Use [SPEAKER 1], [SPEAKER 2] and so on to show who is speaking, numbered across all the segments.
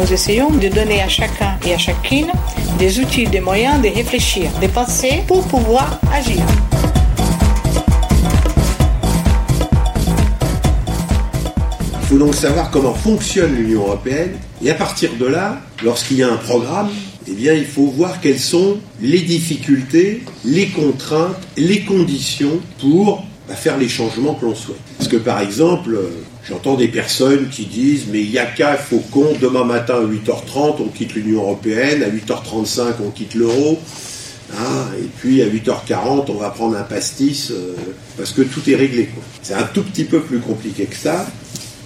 [SPEAKER 1] Nous essayons de donner à chacun et à chacune des outils, des moyens de réfléchir, de penser pour pouvoir agir.
[SPEAKER 2] Il faut donc savoir comment fonctionne l'Union européenne et à partir de là, lorsqu'il y a un programme, eh bien, il faut voir quelles sont les difficultés, les contraintes, les conditions pour bah, faire les changements que l'on souhaite. Parce que, par exemple, j'entends des personnes qui disent Mais il n'y a qu'à Faucon, demain matin à 8h30, on quitte l'Union Européenne, à 8h35, on quitte l'euro. Hein, et puis à 8h40, on va prendre un pastis euh, parce que tout est réglé. C'est un tout petit peu plus compliqué que ça,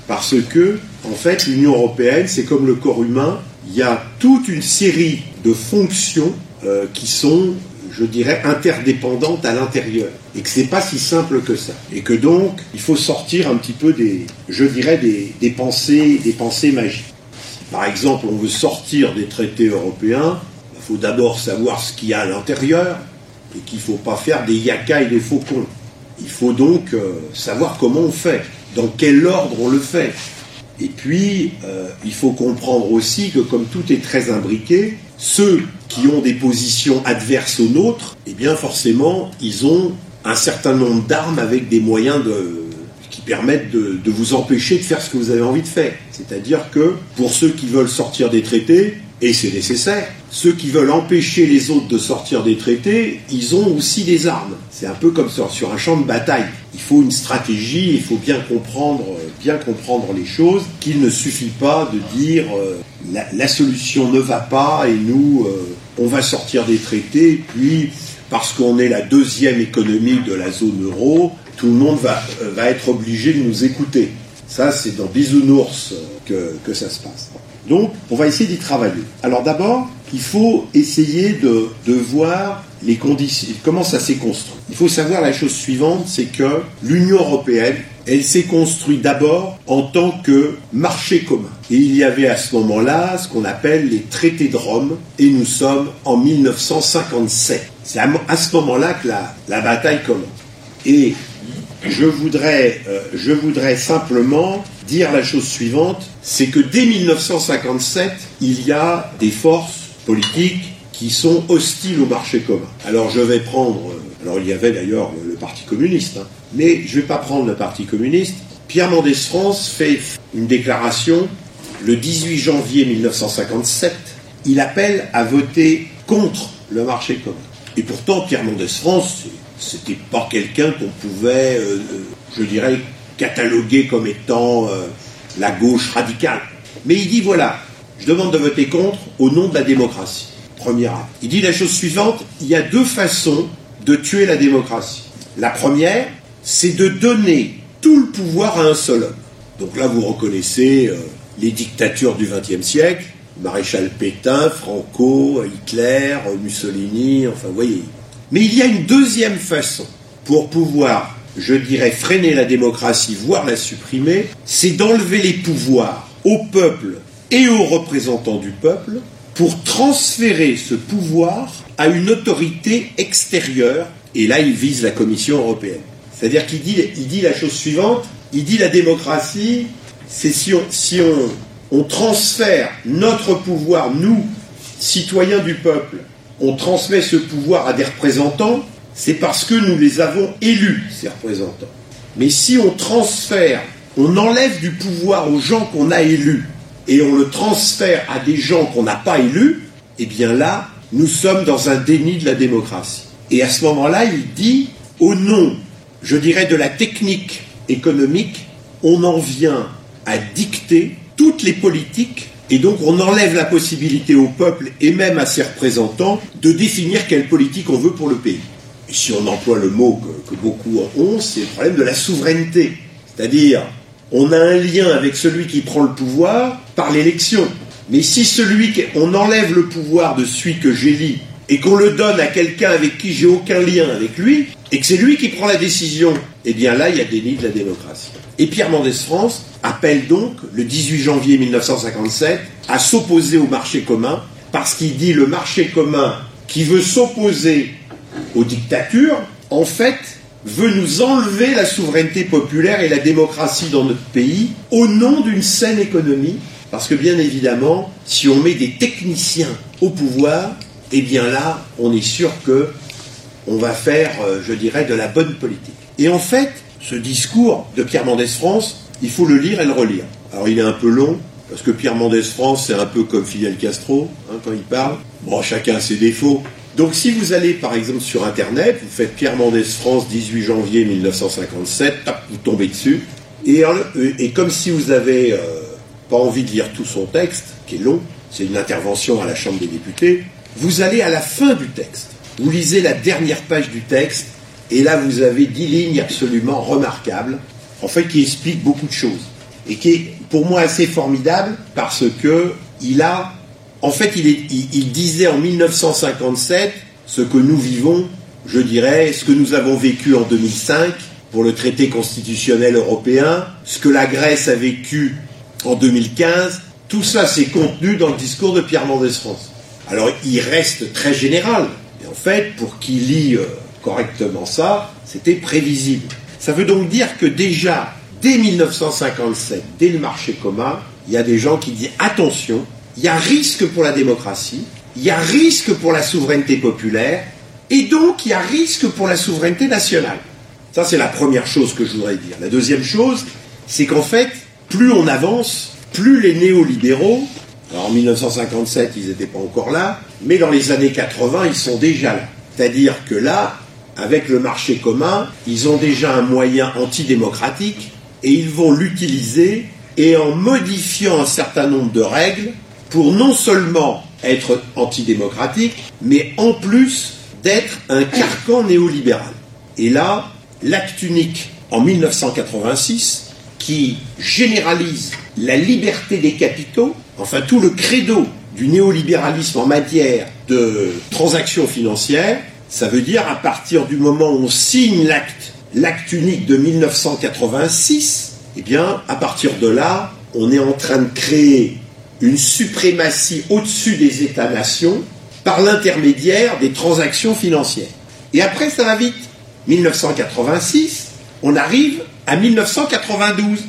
[SPEAKER 2] parce que, en fait, l'Union européenne, c'est comme le corps humain, il y a toute une série de fonctions euh, qui sont, je dirais, interdépendantes à l'intérieur. Et que c'est pas si simple que ça. Et que donc, il faut sortir un petit peu des, je dirais, des, pensées, des pensées magiques. par exemple, on veut sortir des traités européens, il faut d'abord savoir ce qu'il y a à l'intérieur, et qu'il ne faut pas faire des yakas et des faucons. Il faut donc euh, savoir comment on fait, dans quel ordre on le fait. Et puis, euh, il faut comprendre aussi que comme tout est très imbriqué, ceux qui ont des positions adverses aux nôtres, eh bien forcément, ils ont un certain nombre d'armes avec des moyens qui permettent de, de, vous empêcher de faire ce que vous avez envie de faire. C'est-à-dire que pour ceux qui veulent sortir des traités, et c'est nécessaire. Ceux qui veulent empêcher les autres de sortir des traités, ils ont aussi des armes. C'est un peu comme sur, un champ de bataille. Il faut une stratégie, il faut bien comprendre, bien comprendre les choses, qu'il ne suffit pas de dire euh, la, solution ne va pas et nous, euh, on va sortir des traités, puis parce qu'on est la deuxième économie de la zone euro, tout le monde va, euh, va être obligé de nous écouter. Ça, c'est dans Bisounours que, que ça se passe. Donc, on va essayer d'y travailler. Alors d'abord, il faut essayer de, voir les conditions, comment ça s'est construit. Il faut savoir la chose suivante, c'est que l'Union européenne, elle s'est construite d'abord en tant que marché commun. Et il y avait à ce moment-là ce qu'on appelle les traités de Rome, et nous sommes en 1957. C'est à, ce moment-là que la, bataille commence. Et je voudrais, euh, je voudrais simplement dire la chose suivante, c'est que dès 1957, il y a des forces politiques qui sont hostiles au marché commun. Alors je vais prendre, euh, alors il y avait d'ailleurs le, Parti communiste, hein, mais je ne vais pas prendre le Parti communiste. Pierre Mendès France fait une déclaration le 18 janvier 1957. Il appelle à voter contre le marché commun. Et pourtant, Pierre Mendès France, c'était pas quelqu'un qu'on pouvait, euh, euh, je dirais, catalogué comme étant euh, la gauche radicale. Mais il dit voilà, je demande de voter contre au nom de la démocratie. Premier acte. Il dit la chose suivante il y a deux façons de tuer la démocratie. La première, c'est de donner tout le pouvoir à un seul homme. Donc là, vous reconnaissez euh, les dictatures du XXe siècle, maréchal Pétain, Franco, Hitler, Mussolini, enfin, vous voyez. Mais il y a une deuxième façon pour pouvoir je dirais, freiner la démocratie, voire la supprimer, c'est d'enlever les pouvoirs au peuple et aux représentants du peuple pour transférer ce pouvoir à une autorité extérieure, et là il vise la Commission européenne. C'est-à-dire qu'il dit, il dit la chose suivante, il dit la démocratie, c'est si, on, transfère notre pouvoir, nous, citoyens du peuple, on transmet ce pouvoir à des représentants, c'est parce que nous les avons élus, ces représentants. Mais si on transfère, on enlève du pouvoir aux gens qu'on a élus et on le transfère à des gens qu'on n'a pas élus, eh bien là, nous sommes dans un déni de la démocratie. Et à ce moment-là, il dit, au nom, je dirais, de la technique économique, on en vient à dicter toutes les politiques et donc on enlève la possibilité au peuple et même à ses représentants de définir quelle politique on veut pour le pays si on emploie le mot que, beaucoup ont, c'est le problème de la souveraineté. C'est-à-dire, on a un lien avec celui qui prend le pouvoir par l'élection. Mais si celui on enlève le pouvoir de celui que j'élis et qu'on le donne à quelqu'un avec qui j'ai aucun lien avec lui, et que c'est lui qui prend la décision, eh bien là, il y a déni de la démocratie. Et Pierre Mendès France appelle donc, le 18 janvier 1957, à s'opposer au marché commun, parce qu'il dit le marché commun qui veut s'opposer aux dictatures, en fait, veut nous enlever la souveraineté populaire et la démocratie dans notre pays au nom d'une saine économie. Parce que bien évidemment, si on met des techniciens au pouvoir, eh bien là, on est sûr que on va faire, euh, je dirais, de la bonne politique. Et en fait, ce discours de Pierre Mendès France, il faut le lire et le relire. Alors il est un peu long, parce que Pierre Mendès France, c'est un peu comme Fidel Castro, hein, quand il parle. Bon, chacun a ses défauts. Donc si vous allez par exemple sur Internet, vous faites Pierre Mendès France 18 janvier 1957, vous tombez dessus. Et, et comme si vous avez euh, pas envie de lire tout son texte, qui est long, c'est une intervention à la Chambre des députés, vous allez à la fin du texte. Vous lisez la dernière page du texte, et là vous avez dix lignes absolument remarquables, en fait qui expliquent beaucoup de choses. Et qui est pour moi assez formidable parce que il a en fait, il, disait en 1957 ce que nous vivons, je dirais, ce que nous avons vécu en 2005 pour le traité constitutionnel européen, ce que la Grèce a vécu en 2015, tout ça c'est contenu dans le discours de Pierre Mendès France. Alors il reste très général, et en fait, pour qui lit euh, correctement ça, c'était prévisible. Ça veut donc dire que déjà, dès 1957, dès le marché commun, il y a des gens qui disent attention, il y a risque pour la démocratie, il y a risque pour la souveraineté populaire, et donc il y a risque pour la souveraineté nationale. Ça, c'est la première chose que je voudrais dire. La deuxième chose, c'est qu'en fait, plus on avance, plus les néolibéraux, en 1957, ils n'étaient pas encore là, mais dans les années 80, ils sont déjà là. C'est-à-dire que là, avec le marché commun, ils ont déjà un moyen antidémocratique et ils vont l'utiliser et en modifiant un certain nombre de règles, pour non seulement être antidémocratique, mais en plus d'être un carcan néolibéral. Et là, l'acte unique en 1986, qui généralise la liberté des capitaux, enfin tout le credo du néolibéralisme en matière de transactions financières, ça veut dire à partir du moment où on signe l'acte, unique de 1986, eh bien, à partir de là, on est en train de créer une suprématie au-dessus des États-nations par l'intermédiaire des transactions financières. Et après, ça va vite. 1986, on arrive à 1992.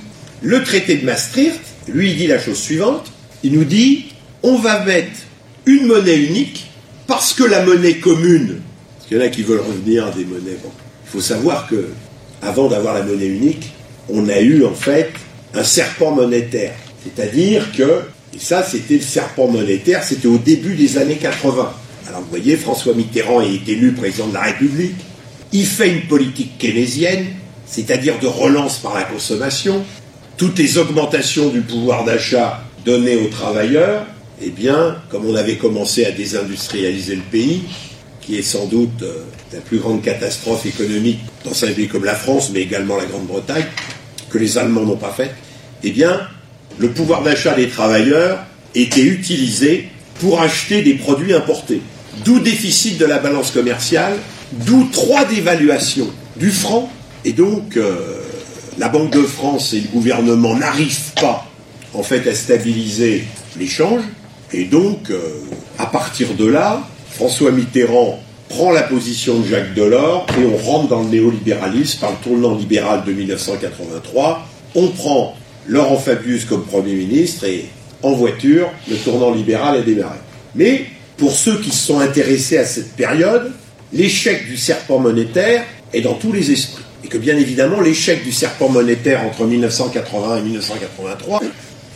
[SPEAKER 2] Le traité de Maastricht, lui, dit la chose suivante. Il nous dit, on va mettre une monnaie unique parce que la monnaie commune, parce qu'il y en a qui veulent revenir à des monnaies, il faut savoir que avant d'avoir la monnaie unique, on a eu en fait un serpent monétaire. C'est-à-dire que et ça, c'était le serpent monétaire, c'était au début des années 80. Alors vous voyez, François Mitterrand est élu président de la République. Il fait une politique keynésienne, c'est-à-dire de relance par la consommation. Toutes les augmentations du pouvoir d'achat données aux travailleurs, eh bien, comme on avait commencé à désindustrialiser le pays, qui est sans doute euh, la plus grande catastrophe économique dans un pays comme la France, mais également la Grande-Bretagne, que les Allemands n'ont pas faite, eh bien, le pouvoir d'achat des travailleurs était utilisé pour acheter des produits importés. D'où déficit de la balance commerciale, d'où trois dévaluations du franc. Et donc, euh, la Banque de France et le gouvernement n'arrivent pas, en fait, à stabiliser l'échange. Et donc, euh, à partir de là, François Mitterrand prend la position de Jacques Delors et on rentre dans le néolibéralisme par le tournant libéral de 1983. On prend Laurent Fabius comme Premier ministre et en voiture, le tournant libéral a démarré. Mais pour ceux qui se sont intéressés à cette période, l'échec du serpent monétaire est dans tous les esprits. Et que bien évidemment, l'échec du serpent monétaire entre 1980 et 1983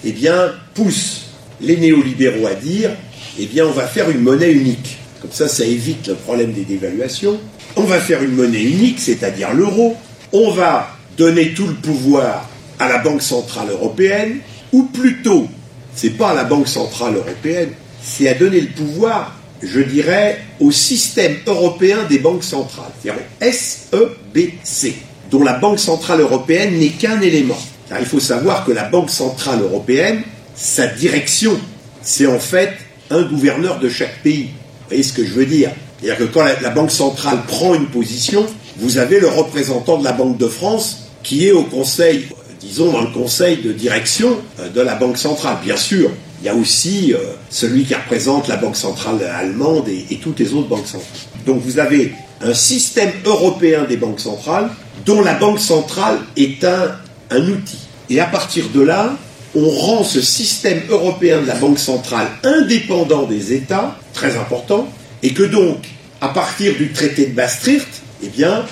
[SPEAKER 2] eh bien, pousse les néolibéraux à dire eh bien, on va faire une monnaie unique. Comme ça, ça évite le problème des dévaluations. On va faire une monnaie unique, c'est-à-dire l'euro. On va donner tout le pouvoir à la Banque Centrale Européenne, ou plutôt, c'est pas à la Banque Centrale Européenne, c'est à donner le pouvoir, je dirais, au système européen des banques centrales, c'est-à-dire SEBC, dont la Banque Centrale Européenne n'est qu'un élément. Il faut savoir que la Banque Centrale Européenne, sa direction, c'est en fait un gouverneur de chaque pays. voyez ce que je veux dire? C'est-à-dire que quand la, Banque centrale prend une position, vous avez le représentant de la Banque de France qui est au conseil, disons dans le conseil de direction euh, de la Banque centrale. Bien sûr, il y a aussi euh, celui qui représente la Banque centrale allemande et toutes les autres banques centrales. Donc vous avez un système européen des banques centrales dont la Banque centrale est un, un outil. Et à partir de là, on rend ce système européen de la Banque centrale indépendant des États, très important, et que donc, à partir du traité de Maastricht, eh bien,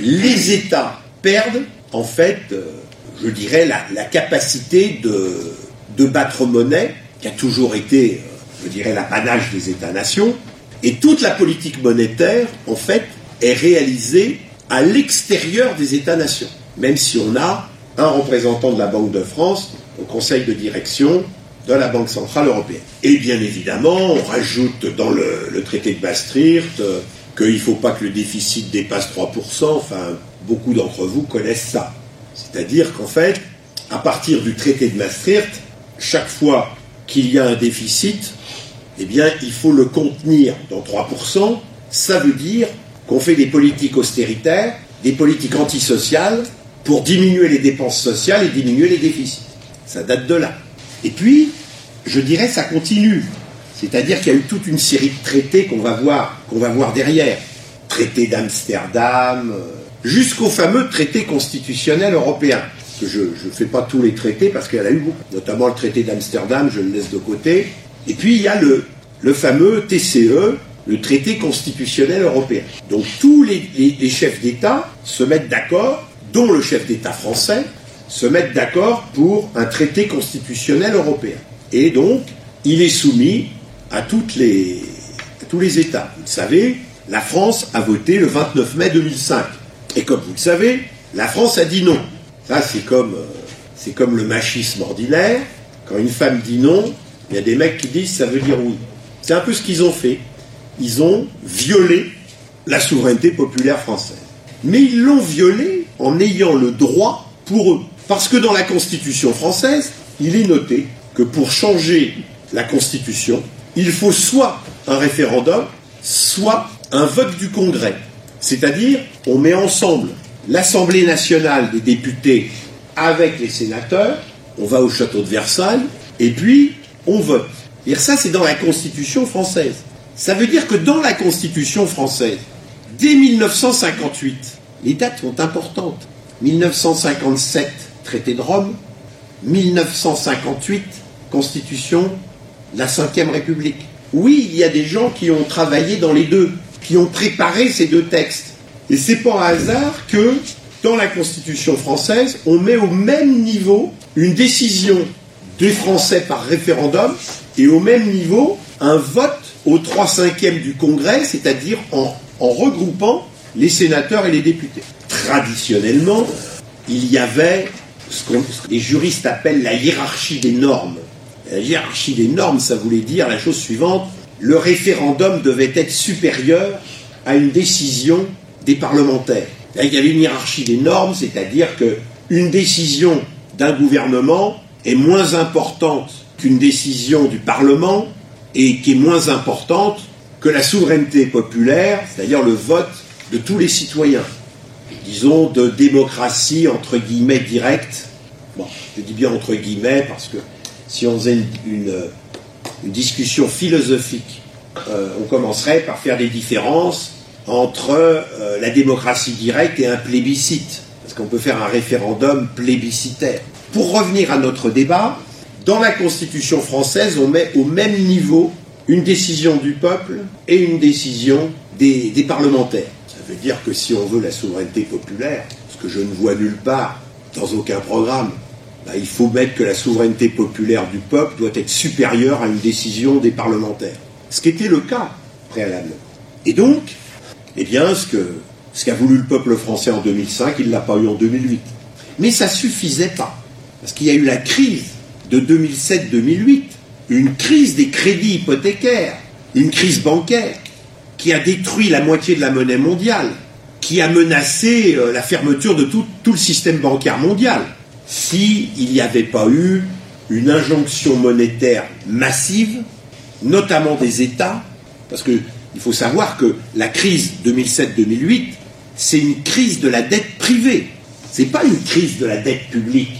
[SPEAKER 2] les États perdent, en fait, euh, je dirais, la, capacité de, de, battre monnaie, qui a toujours été, euh, je dirais, l'apanage des États-nations, et toute la politique monétaire, en fait, est réalisée à l'extérieur des États-nations, même si on a un représentant de la Banque de France au conseil de direction de la Banque Centrale Européenne. Et bien évidemment, on rajoute dans le, traité de Maastricht euh, qu'il ne faut pas que le déficit dépasse 3%, enfin, beaucoup d'entre vous connaissent ça. C'est-à-dire qu'en fait, à partir du traité de Maastricht, chaque fois qu'il y a un déficit, eh bien, il faut le contenir dans 3%. Ça veut dire qu'on fait des politiques austéritaires, des politiques antisociales, pour diminuer les dépenses sociales et diminuer les déficits. Ça date de là. Et puis, je dirais, ça continue. C'est-à-dire qu'il y a eu toute une série de traités qu'on va voir, qu'on va voir derrière. Traité d'Amsterdam, euh, jusqu'au fameux traité constitutionnel européen. Je ne fais pas tous les traités parce qu'il y en a eu beaucoup. Notamment le traité d'Amsterdam, je le laisse de côté. Et puis il y a le, fameux TCE, le traité constitutionnel européen. Donc tous les chefs d'État se mettent d'accord, dont le chef d'État français, se mettent d'accord pour un traité constitutionnel européen. Et donc, il est soumis à, toutes les, tous les États. Vous le savez, la France a voté le 29 mai 2005. Et comme vous le savez, la France a dit non. Ça, c'est comme, euh, c'est comme le machisme ordinaire. Quand une femme dit non, il y a des mecs qui disent ça veut dire oui. C'est un peu ce qu'ils ont fait. Ils ont violé la souveraineté populaire française. Mais ils l'ont violée en ayant le droit pour eux. Parce que dans la Constitution française, il est noté que pour changer la Constitution, il faut soit un référendum, soit un vote du Congrès. C'est-à-dire, on met ensemble l'Assemblée nationale des députés avec les sénateurs, on va au château de Versailles, et puis on vote. Et ça, c'est dans la Constitution française. Ça veut dire que dans la Constitution française, dès 1958, les dates sont importantes. 1957, traité de Rome, 1958, constitution de la Ve République. Oui, il y a des gens qui ont travaillé dans les deux, qui ont préparé ces deux textes. Et c'est pas un hasard que dans la Constitution française, on met au même niveau une décision des Français par référendum et au même niveau un vote au 3 cinquième du Congrès, c'est-à-dire en regroupant les sénateurs et les députés. Traditionnellement, il y avait ce que les juristes appellent la hiérarchie des normes. La hiérarchie des normes, ça voulait dire la chose suivante, le référendum devait être supérieur à une décision des parlementaires. Il y avait une hiérarchie des normes, c'est-à-dire qu'une décision d'un gouvernement est moins importante qu'une décision du Parlement et qui est moins importante que la souveraineté populaire, c'est-à-dire le vote de tous les citoyens disons, de démocratie entre guillemets directe. Bon, je dis bien entre guillemets parce que si on faisait une, discussion philosophique, euh, on commencerait par faire des différences entre euh, la démocratie directe et un plébiscite, parce qu'on peut faire un référendum plébiscitaire. Pour revenir à notre débat, dans la Constitution française, on met au même niveau une décision du peuple et une décision des parlementaires veut dire que si on veut la souveraineté populaire, ce que je ne vois nulle part dans aucun programme, bah, il faut mettre que la souveraineté populaire du peuple doit être supérieure à une décision des parlementaires. Ce qui était le cas préalablement. Et donc, eh bien, ce qu'a voulu le peuple français en 2005, il ne l'a pas eu en 2008. Mais ça ne suffisait pas. Parce qu'il y a eu la crise de 2007-2008, une crise des crédits hypothécaires, une crise bancaire, qui a détruit la moitié de la monnaie mondiale, qui a menacé euh, la fermeture de tout, le système bancaire mondial, s'il n'y avait pas eu une injonction monétaire massive, notamment des États, parce que Il faut savoir que la crise 2007-2008, c'est une crise de la dette privée. C'est pas une crise de la dette publique.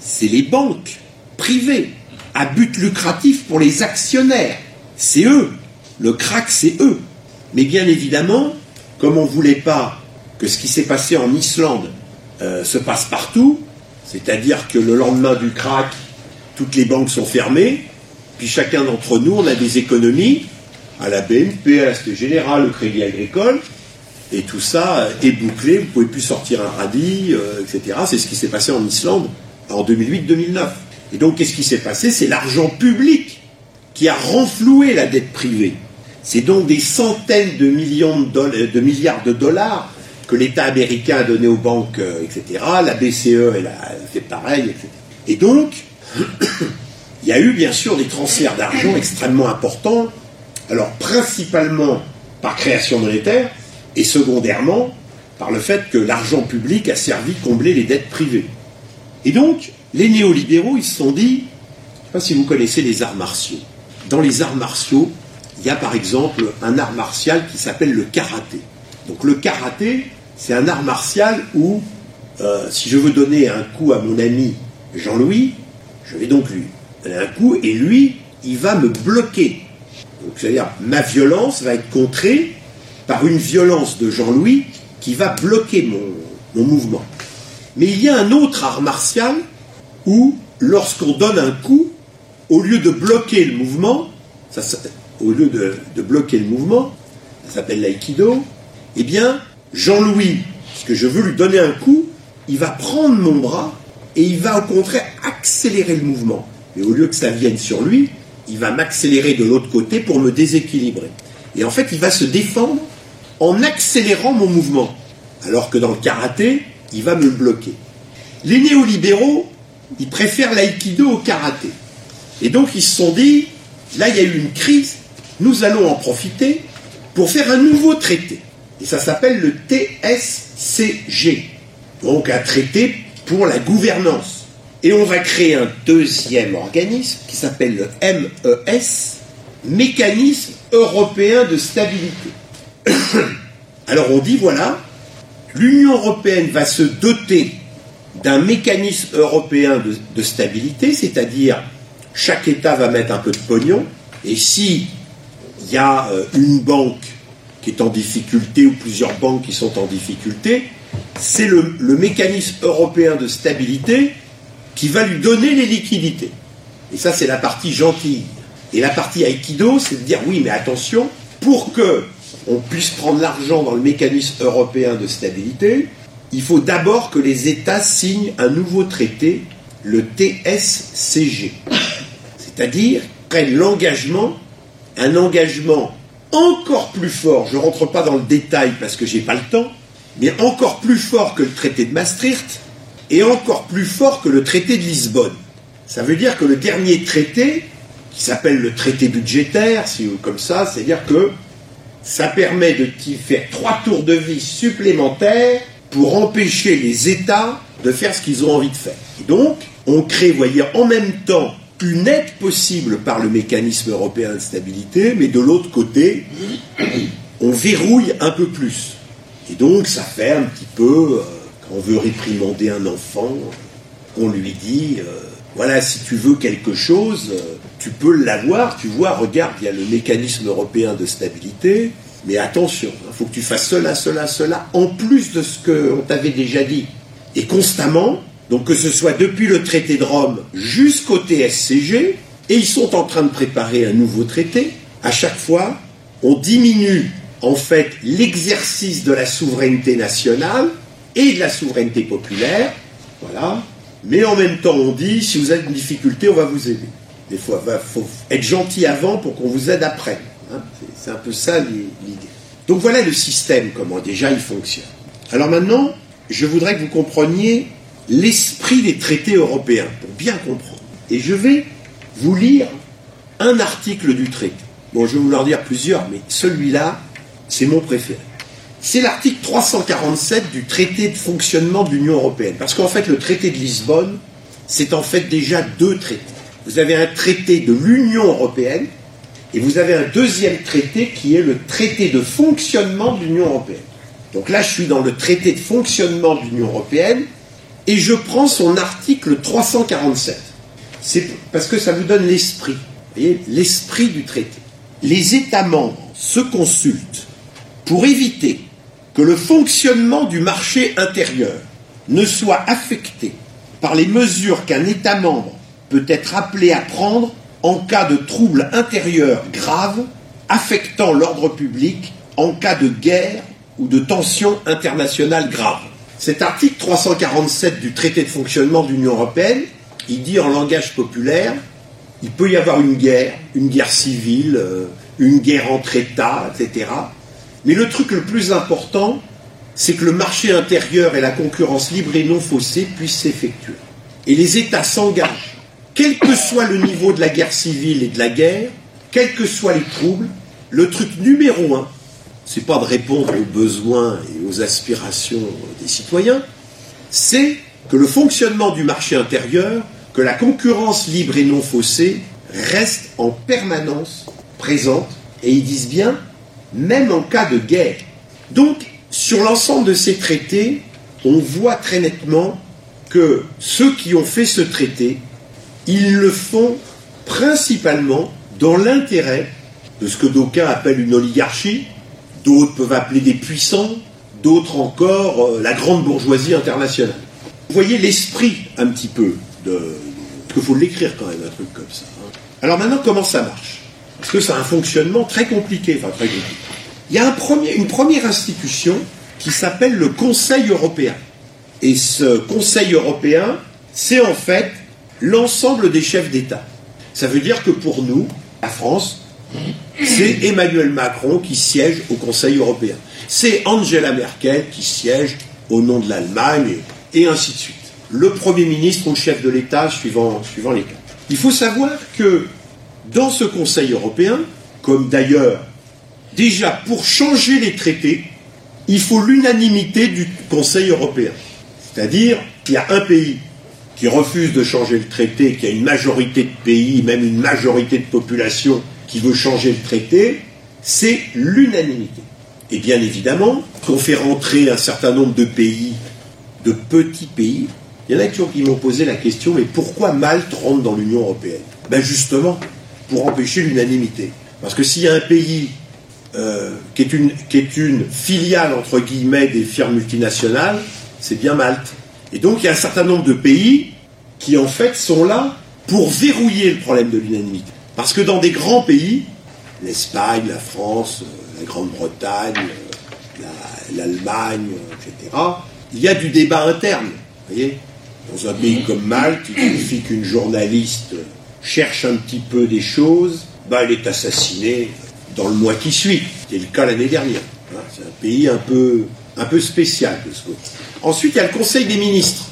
[SPEAKER 2] C'est les banques privées à but lucratif pour les actionnaires. C'est eux. Le crack, c'est eux. Mais bien évidemment, comme on ne voulait pas que ce qui s'est passé en Islande euh, se passe partout, c'est-à-dire que le lendemain du crack, toutes les banques sont fermées, puis chacun d'entre nous, on a des économies à la BNP, à la Société Générale, au Crédit Agricole, et tout ça est bouclé, vous ne pouvez plus sortir un radis, euh, etc. C'est ce qui s'est passé en Islande en 2008-2009. Et donc, qu'est-ce qui s'est passé? C'est l'argent public qui a renfloué la dette privée. C'est donc des centaines de milliards de dollars que l'État américain a donné aux banques, euh, etc. La BCE, elle a fait pareil, etc. Et donc, il y a eu bien sûr des transferts d'argent extrêmement importants, alors principalement par création monétaire, et secondairement par le fait que l'argent public a servi à combler les dettes privées. Et donc, les néolibéraux, ils se sont dit, je ne sais pas si vous connaissez les arts martiaux. Dans les arts martiaux, il y a par exemple un art martial qui s'appelle le karaté. Donc le karaté, c'est un art martial où, euh, si je veux donner un coup à mon ami Jean-Louis, je vais donc lui donner un coup et lui, il va me bloquer. Donc c'est-à-dire ma violence va être contrée par une violence de Jean-Louis qui va bloquer mon, mouvement. Mais il y a un autre art martial où, lorsqu'on donne un coup, au lieu de bloquer le mouvement, ça, au lieu de, bloquer le mouvement, ça s'appelle l'aïkido, eh bien, Jean-Louis, puisque je veux lui donner un coup, il va prendre mon bras et il va au contraire accélérer le mouvement. Et au lieu que ça vienne sur lui, il va m'accélérer de l'autre côté pour me déséquilibrer. Et en fait, il va se défendre en accélérant mon mouvement. Alors que dans le karaté, il va me bloquer. Les néolibéraux, ils préfèrent l'aïkido au karaté. Et donc ils se sont dit, là il y a eu une crise, nous allons en profiter pour faire un nouveau traité. Et ça s'appelle le TSCG. Donc un traité pour la gouvernance. Et on va créer un deuxième organisme qui s'appelle le MES, Mécanisme européen de stabilité. Alors on dit voilà, l'Union européenne va se doter d'un mécanisme européen de, stabilité, c'est-à-dire chaque État va mettre un peu de pognon, et si il y a euh, une banque qui est en difficulté ou plusieurs banques qui sont en difficulté, c'est le, mécanisme européen de stabilité qui va lui donner les liquidités. Et ça, c'est la partie gentille. Et la partie aikido, c'est de dire oui, mais attention, pour que on puisse prendre l'argent dans le mécanisme européen de stabilité, il faut d'abord que les États signent un nouveau traité, le TSCG. C'est-à-dire prennent l'engagement, un engagement encore plus fort, je ne rentre pas dans le détail parce que je n'ai pas le temps, mais encore plus fort que le traité de Maastricht et encore plus fort que le traité de Lisbonne. Ça veut dire que le dernier traité, qui s'appelle le traité budgétaire, si comme ça, c'est-à-dire que ça permet de faire trois tours de vie supplémentaires pour empêcher les États de faire ce qu'ils ont envie de faire. Et donc, on crée, voyez, en même temps une aide possible par le mécanisme européen de stabilité, mais de l'autre côté, on verrouille un peu plus. Et donc, ça fait un petit peu, euh, quand on veut réprimander un enfant, on lui dit, euh, voilà, si tu veux quelque chose, euh, tu peux l'avoir, tu vois, regarde, il y a le mécanisme européen de stabilité, mais attention, il faut que tu fasses cela, cela, cela, en plus de ce qu'on t'avait déjà dit. Et constamment, donc que ce soit depuis le traité de Rome jusqu'au TSCG, et ils sont en train de préparer un nouveau traité, à chaque fois, on diminue en fait l'exercice de la souveraineté nationale et de la souveraineté populaire, voilà, mais en même temps on dit, si vous avez une difficulté, on va vous aider. Des fois, il faut être gentil avant pour qu'on vous aide après. Hein. C'est un peu ça l'idée. Donc voilà le système, comment déjà il fonctionne. Alors maintenant, je voudrais que vous compreniez l'esprit des traités européens, pour bien comprendre. Et je vais vous lire un article du traité. Bon, je vais vous en dire plusieurs, mais celui-là, c'est mon préféré. C'est l'article 347 du traité de fonctionnement de l'Union européenne. Parce qu'en fait, le traité de Lisbonne, c'est en fait déjà deux traités. Vous avez un traité de l'Union européenne Et vous avez un deuxième traité qui est le traité de fonctionnement de l'Union européenne. Donc là, je suis dans le traité de fonctionnement de l'Union européenne et je prends son article 347. C'est parce que ça vous donne l'esprit. L'esprit du traité. Les États membres se consultent pour éviter que le fonctionnement du marché intérieur ne soit affecté par les mesures qu'un État membre peut être appelé à prendre en cas de troubles intérieurs graves affectant l'ordre public en cas de guerre ou de tensions internationales graves. Cet article 347 du traité de fonctionnement de l'Union européenne, il dit en langage populaire, il peut y avoir une guerre, une guerre civile, euh, une guerre entre États, etc. Mais le truc le plus important, c'est que le marché intérieur et la concurrence libre et non faussée puissent s'effectuer. Et les États s'engagent, quel que soit le niveau de la guerre civile et de la guerre, quels que soient les troubles, le truc numéro un, c'est pas de répondre aux besoins et aux aspirations des citoyens, c'est que le fonctionnement du marché intérieur, que la concurrence libre et non faussée reste en permanence présente, et ils disent bien, même en cas de guerre. Donc, sur l'ensemble de ces traités, on voit très nettement que ceux qui ont fait ce traité, ils le font principalement dans l'intérêt de ce que d'aucuns appellent une oligarchie, d'autres peuvent appeler des puissants, d'autres encore euh, la grande bourgeoisie internationale. Vous voyez l'esprit un petit peu de... Parce qu'il faut l'écrire quand même, un truc comme ça. hein. Alors maintenant, comment ça marche? Parce que c'est un fonctionnement très compliqué, enfin très compliqué. Il y a une première institution qui s'appelle le Conseil européen. Et ce Conseil européen, c'est en fait l'ensemble des chefs d'État. Ça veut dire que pour nous, la France, c'est Emmanuel Macron qui siège au Conseil européen. C'est Angela Merkel qui siège au nom de l'Allemagne, et ainsi de suite. Le Premier ministre ou le chef de l'État, suivant, suivant les cas. Il faut savoir que dans ce Conseil européen, comme d'ailleurs, déjà pour changer les traités, il faut l'unanimité du Conseil européen. C'est-à-dire qu'il y a un pays qui refuse de changer le traité, qu'il y a une majorité de pays, même une majorité de population qui veut changer le traité, c'est l'unanimité. Et bien évidemment, qu'on fait rentrer un certain nombre de pays, de petits pays, il y en a qui ont- qui m'ont posé la question, mais pourquoi Malte rentre dans l'Union européenne? Ben justement, pour empêcher l'unanimité. Parce que s'il y a un pays euh, qui est une filiale, entre guillemets, des firmes multinationales, c'est bien Malte. Et donc, il y a un certain nombre de pays qui, en fait, sont là pour verrouiller le problème de l'unanimité. Parce que dans des grands pays, l'Espagne, la France, la Grande-Bretagne, la- l'Allemagne, etc., il y a du débat interne. Voyez Dans un pays comme Malte, il suffit qu'une journaliste cherche un petit peu des choses, bah, elle est assassinée dans le mois qui suit. C'était le cas l'année dernière. Hein, C'est un pays un peu, un peu spécial de ce côté. Ensuite, il y a le Conseil des ministres.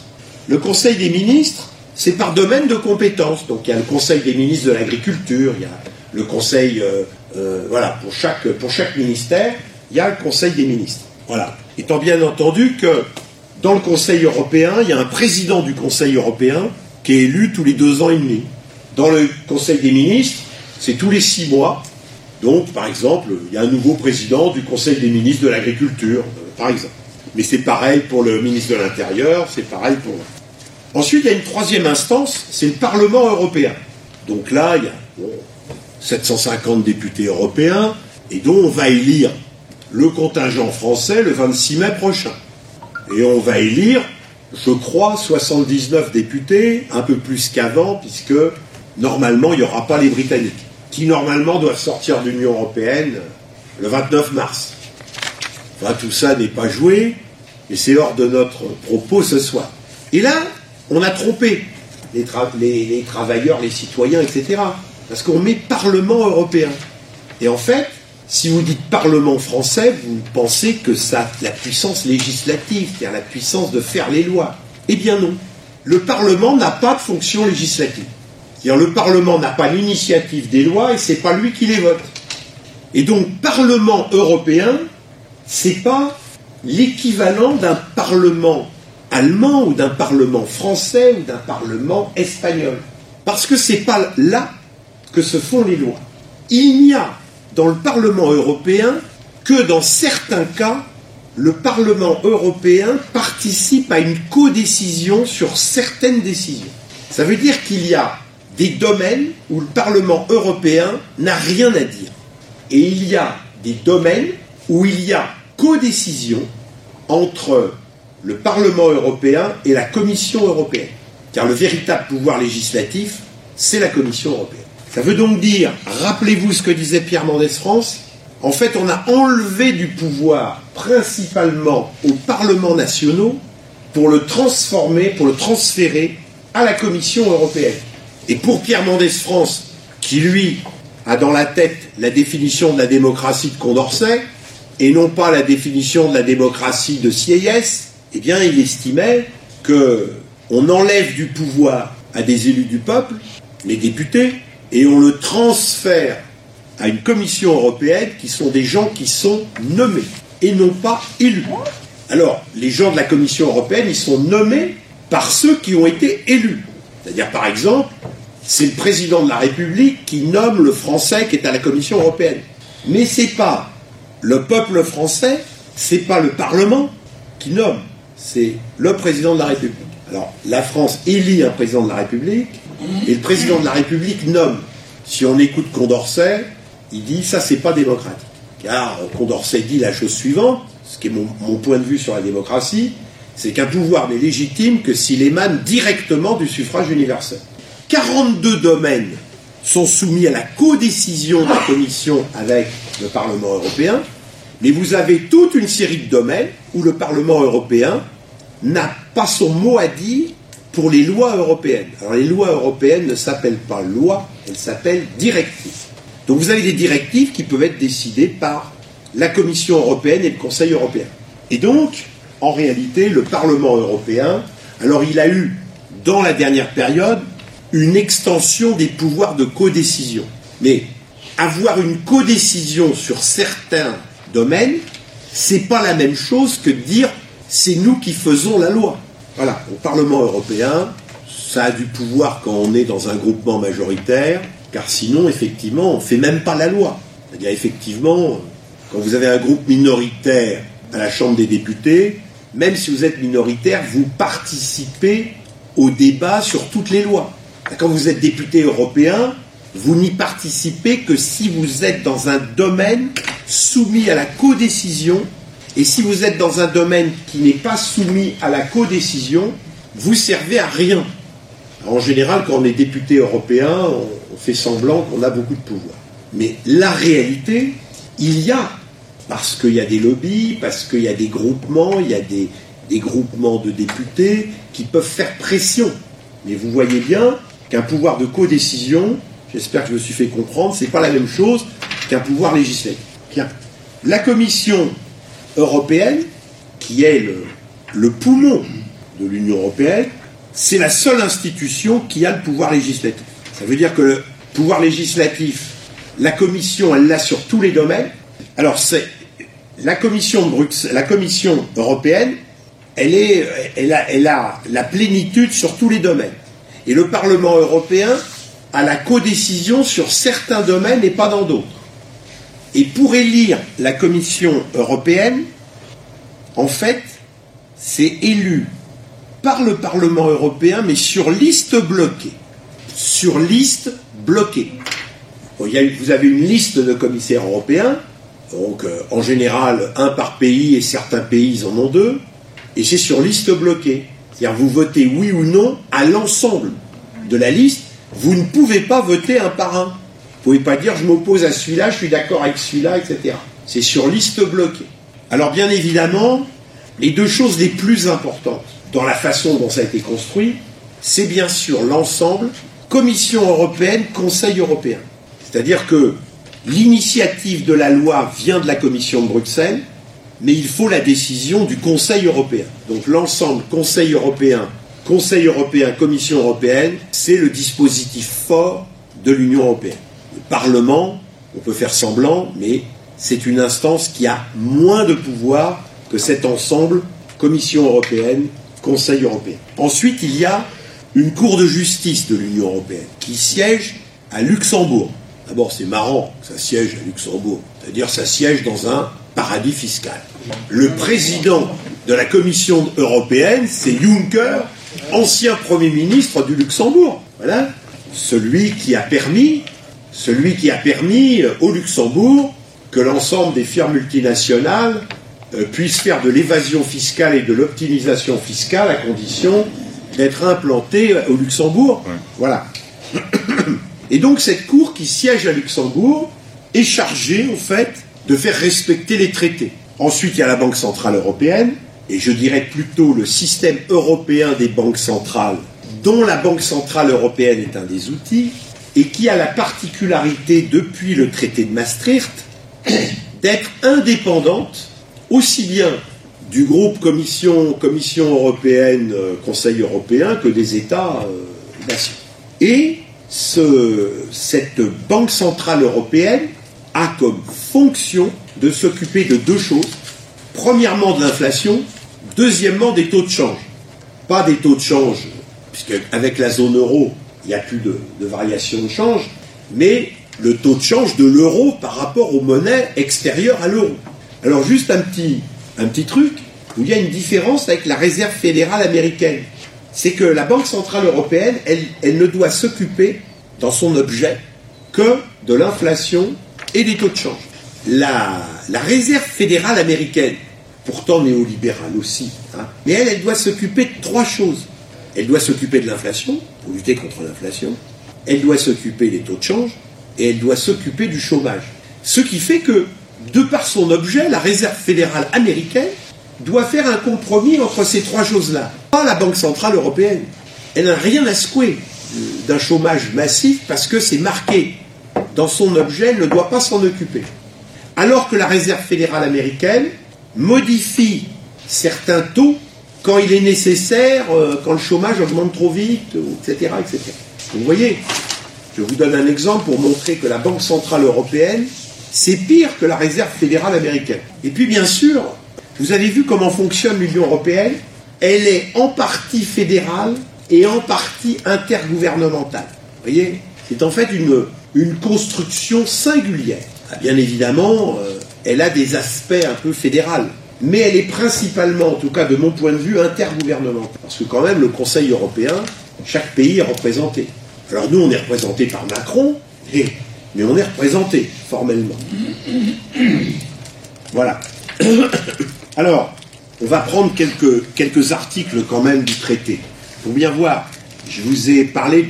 [SPEAKER 2] Le Conseil des ministres, c'est par domaine de compétences. Donc il y a le Conseil des ministres de l'Agriculture, il y a le Conseil, euh, euh, voilà, pour chaque, pour chaque ministère, il y a le Conseil des ministres. Voilà. Étant bien entendu que dans le Conseil européen, il y a un président du Conseil européen qui est élu tous les deux ans et demi. Dans le Conseil des ministres, c'est tous les six mois. Donc, par exemple, il y a un nouveau président du Conseil des ministres de l'Agriculture, euh, par exemple. Mais c'est pareil pour le ministre de l'Intérieur, c'est pareil pour... Ensuite, il y a une troisième instance, c'est le Parlement européen. Donc là, il y a bon, 750 députés européens, et dont on va élire le contingent français le 26 mai prochain. Et on va élire, je crois, 79 députés, un peu plus qu'avant, puisque normalement, il n'y aura pas les Britanniques, qui normalement doivent sortir de l'Union européenne le 29 mars. Enfin, tout ça n'est pas joué, et c'est hors de notre propos ce soir. Et là, on a trompé les, tra- les- les travailleurs, les citoyens, etc. Parce qu'on met Parlement européen. Et en fait, si vous dites Parlement français, vous pensez que ça la puissance législative, c'est-à-dire la puissance de faire les lois. Eh bien non. Le Parlement n'a pas de fonction législative. C'est-à-dire le Parlement n'a pas l'initiative des lois et c'est pas lui qui les vote. Et donc Parlement européen, c'est pas l'équivalent d'un Parlement allemand ou d'un Parlement français ou d'un Parlement espagnol. Parce que c'est pas là que se font les lois. Il n'y a dans le Parlement européen que dans certains cas, le Parlement européen participe à une codécision sur certaines décisions. Ça veut dire qu'il y a des domaines où le Parlement européen n'a rien à dire. Et il y a des domaines où il y a codécision entre le Parlement européen et la Commission européenne. Car le véritable pouvoir législatif, c'est la Commission européenne. Ça veut donc dire, rappelez-vous ce que disait Pierre Mendès France, en fait on a enlevé du pouvoir principalement aux parlements nationaux pour le transformer, pour le transférer à la Commission européenne. Et pour Pierre Mendès France, qui lui a dans la tête la définition de la démocratie de Condorcet, et non pas la définition de la démocratie de Sieyès, eh bien, il estimait que on enlève du pouvoir à des élus du peuple, les députés, et on le transfère à une commission européenne qui sont des gens qui sont nommés et non pas élus. Alors, les gens de la commission européenne, ils sont nommés par ceux qui ont été élus. C'est-à-dire, par exemple, c'est le président de la République qui nomme le Français qui est à la Commission européenne. Mais c'est pas le peuple français, c'est pas le Parlement qui nomme, c'est le président de la République. Alors, la France élit un président de la République et le président de la République nomme. Si on écoute Condorcet, il dit ça c'est pas démocratique. Car Condorcet dit la chose suivante, ce qui est mon, mon point de vue sur la démocratie, c'est qu'un pouvoir n'est légitime que s'il émane directement du suffrage universel. 42 domaines sont soumis à la codécision de la Commission avec le Parlement européen, mais vous avez toute une série de domaines où le Parlement européen n'a pas son mot à dire pour les lois européennes. Alors les lois européennes ne s'appellent pas lois, elles s'appellent directives. Donc vous avez des directives qui peuvent être décidées par la Commission européenne et le Conseil européen. Et donc, en réalité, le Parlement européen, alors il a eu, dans la dernière période, une extension des pouvoirs de codécision. Mais avoir une codécision sur certains domaines, c'est pas la même chose que dire c'est nous qui faisons la loi. Voilà, au Parlement européen, ça a du pouvoir quand on est dans un groupement majoritaire, car sinon, effectivement, on ne fait même pas la loi. C'est-à-dire, effectivement, quand vous avez un groupe minoritaire à la Chambre des députés, même si vous êtes minoritaire, vous participez au débat sur toutes les lois. Quand vous êtes député européen, vous n'y participez que si vous êtes dans un domaine soumis à la codécision. Et si vous êtes dans un domaine qui n'est pas soumis à la codécision, vous servez à rien. En général, quand on est député européen, on fait semblant qu'on a beaucoup de pouvoir. Mais la réalité, il y a, parce qu'il y a des lobbies, parce qu'il y a des groupements, il y a des, groupements de députés qui peuvent faire pression. Mais vous voyez bien qu'un pouvoir de codécision, j'espère que je me suis fait comprendre, c'est pas la même chose qu'un pouvoir législatif. Bien. La Commission européenne, qui est le, poumon de l'Union européenne, c'est la seule institution qui a le pouvoir législatif. Ça veut dire que le pouvoir législatif, la Commission, elle l'a sur tous les domaines. Alors, c'est la Commission la Commission européenne, elle, a, elle a la plénitude sur tous les domaines. Et le Parlement européen a la codécision sur certains domaines et pas dans d'autres. Et pour élire la Commission européenne, en fait, c'est élu par le Parlement européen, mais sur liste bloquée. Sur liste bloquée. Vous avez une liste de commissaires européens, donc euh, en général un par pays et certains pays en ont deux, et c'est sur liste bloquée. C'est-à-dire vous votez oui ou non à l'ensemble de la liste, vous ne pouvez pas voter un par un. Vous pouvez pas dire je m'oppose à celui-là, je suis d'accord avec celui-là, etc. C'est sur liste bloquée. Alors bien évidemment, les deux choses les plus importantes dans la façon dont ça a été construit, c'est bien sûr l'ensemble Commission européenne, Conseil européen. C'est-à-dire que l'initiative de la loi vient de la Commission de Bruxelles, mais il faut la décision du Conseil européen. Donc l'ensemble Conseil européen, Conseil européen, Commission européenne, c'est le dispositif fort de l'Union européenne. Le Parlement, on peut faire semblant, mais c'est une instance qui a moins de pouvoir que cet ensemble Commission européenne, Conseil européen. Ensuite, il y a une Cour de justice de l'Union européenne qui siège à Luxembourg. D'abord, c'est marrant que ça siège à Luxembourg, c'est-à-dire ça siège dans un paradis fiscal. Le président de la Commission européenne, c'est Juncker, ancien Premier ministre du Luxembourg. Voilà, celui qui a permis, celui qui a permis euh, au Luxembourg que l'ensemble des firmes multinationales euh, puissent faire de l'évasion fiscale et de l'optimisation fiscale à condition d'être implantées au Luxembourg. Voilà. Et donc cette cour qui siège à Luxembourg est chargée, en fait, de faire respecter les traités. Ensuite, il y a la Banque Centrale Européenne, et je dirais plutôt le système européen des banques centrales, dont la Banque Centrale Européenne est un des outils, et qui a la particularité, depuis le traité de Maastricht, d'être indépendante aussi bien du groupe Commission, Commission européenne, euh, Conseil européen, que des États-nations. Euh, et ce, cette Banque centrale européenne a comme fonction de s'occuper de deux choses. Premièrement, de l'inflation. Deuxièmement, des taux de change. Pas des taux de change, puisque avec la zone euro, il n'y a plus de, variation de change, mais le taux de change de l'euro par rapport aux monnaies extérieures à l'euro. Alors juste un petit, un petit truc, où il y a une différence avec la réserve fédérale américaine. C'est que la Banque Centrale Européenne, elle, elle ne doit s'occuper, dans son objet, que de l'inflation et des taux de change. La, la réserve fédérale américaine, pourtant néolibérale aussi, hein, mais elle, elle doit s'occuper de trois choses. Elle doit s'occuper de l'inflation, pour lutter contre l'inflation, elle doit s'occuper des taux de change, et elle doit s'occuper du chômage. Ce qui fait que, de par son objet, la réserve fédérale américaine doit faire un compromis entre ces trois choses-là. Pas la Banque Centrale Européenne. Elle n'a rien à secouer d'un chômage massif parce que c'est marqué dans son objet, elle ne doit pas s'en occuper. Alors que la Réserve fédérale américaine modifie certains taux quand il est nécessaire, euh, quand le chômage augmente trop vite, etc. Vous voyez, je vous donne un exemple pour montrer que la Banque Centrale Européenne, c'est pire que la Réserve fédérale américaine. Et puis bien sûr, vous avez vu comment fonctionne l'Union européenne Elle est en partie fédérale et en partie intergouvernementale. Vous voyez C'est en fait une, construction singulière. Ah, bien évidemment, euh, elle a des aspects un peu fédéraux, mais elle est principalement, en tout cas de mon point de vue, intergouvernementale. Parce que quand même, le Conseil européen, chaque pays est représenté. Alors nous, on est représenté par Macron, mais on est représenté formellement. Voilà. Alors, on va prendre quelques, articles quand même du traité. Pour bien voir, je vous ai parlé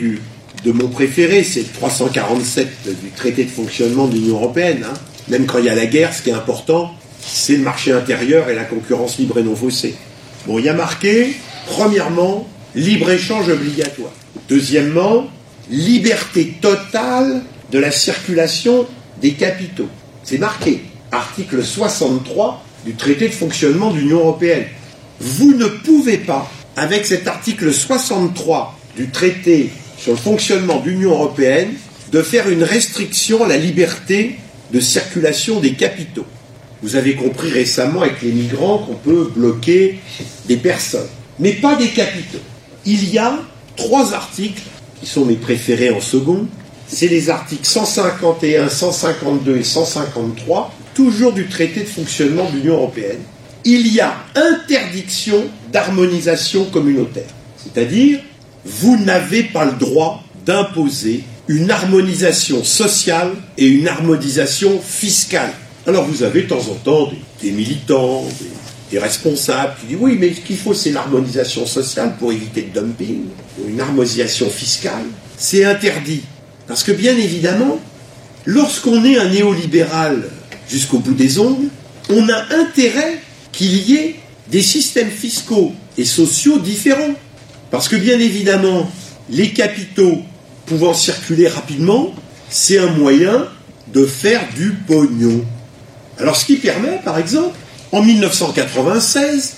[SPEAKER 2] de mon préféré, c'est le 347 du traité de fonctionnement de l'Union européenne. Hein. Même quand il y a la guerre, ce qui est important, c'est le marché intérieur et la concurrence libre et non faussée. Bon, il y a marqué, premièrement, libre-échange obligatoire. Deuxièmement, liberté totale de la circulation des capitaux. C'est marqué, article 63 du traité de fonctionnement de l'Union européenne. Vous ne pouvez pas, avec cet article 63 du traité sur le fonctionnement de l'Union européenne, de faire une restriction à la liberté de circulation des capitaux. Vous avez compris récemment avec les migrants qu'on peut bloquer des personnes, mais pas des capitaux. Il y a trois articles qui sont mes préférés en second. C'est les articles 151, 152 et 153 toujours du traité de fonctionnement de l'Union européenne, il y a interdiction d'harmonisation communautaire. C'est-à-dire, vous n'avez pas le droit d'imposer une harmonisation sociale et une harmonisation fiscale. Alors vous avez de temps en temps des, militants, des, responsables qui disent oui, mais ce qu'il faut, c'est l'harmonisation sociale pour éviter le dumping, ou une harmonisation fiscale. C'est interdit. Parce que bien évidemment, lorsqu'on est un néolibéral jusqu'au bout des ongles, on a intérêt qu'il y ait des systèmes fiscaux et sociaux différents. Parce que bien évidemment, les capitaux pouvant circuler rapidement, c'est un moyen de faire du pognon. Alors ce qui permet, par exemple, en 1996,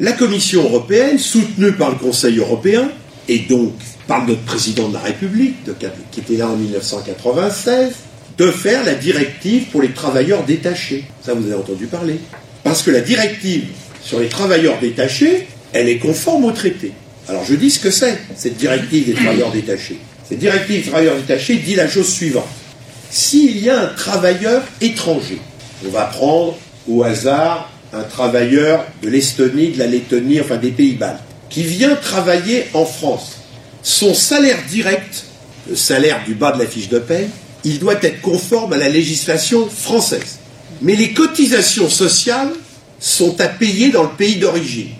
[SPEAKER 2] la Commission européenne, soutenue par le Conseil européen, et donc par notre président de la République, qui était là en 1996, de faire la directive pour les travailleurs détachés. Ça, vous avez entendu parler. Parce que la directive sur les travailleurs détachés, elle est conforme au traité. Alors je dis ce que c'est, cette directive des travailleurs détachés. Cette directive des travailleurs détachés dit la chose suivante. s'il y a un travailleur étranger, on va prendre au hasard un travailleur de l'Estonie, de la Lettonie, enfin des Pays-Bas, qui vient travailler en France, son salaire direct, le salaire du bas de la fiche de paie, il doit être conforme à la législation française. Mais les cotisations sociales sont à payer dans le pays d'origine.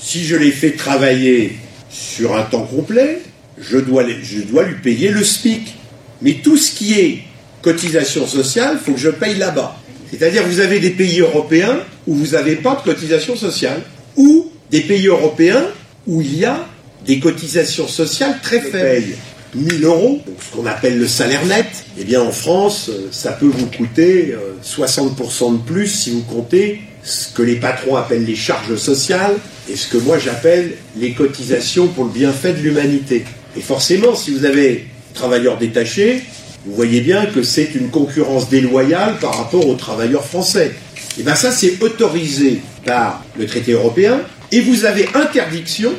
[SPEAKER 2] Si je les fais travailler sur un temps complet, je dois, je dois lui payer le SMIC. Mais tout ce qui est cotisation sociale, il faut que je paye là-bas. C'est-à-dire vous avez des pays européens où vous n'avez pas de cotisation sociale, ou des pays européens où il y a des cotisations sociales très faibles. 1000 euros, ce qu'on appelle le salaire net, eh bien en France, ça peut vous coûter 60% euh, de plus si vous comptez ce que les patrons appellent les charges sociales et ce que moi j'appelle les cotisations pour le bienfait de l'humanité. Et forcément, si vous avez travailleurs détachés, vous voyez bien que c'est une concurrence déloyale par rapport aux travailleurs français. Et bien ça, c'est autorisé par le traité européen et vous avez interdiction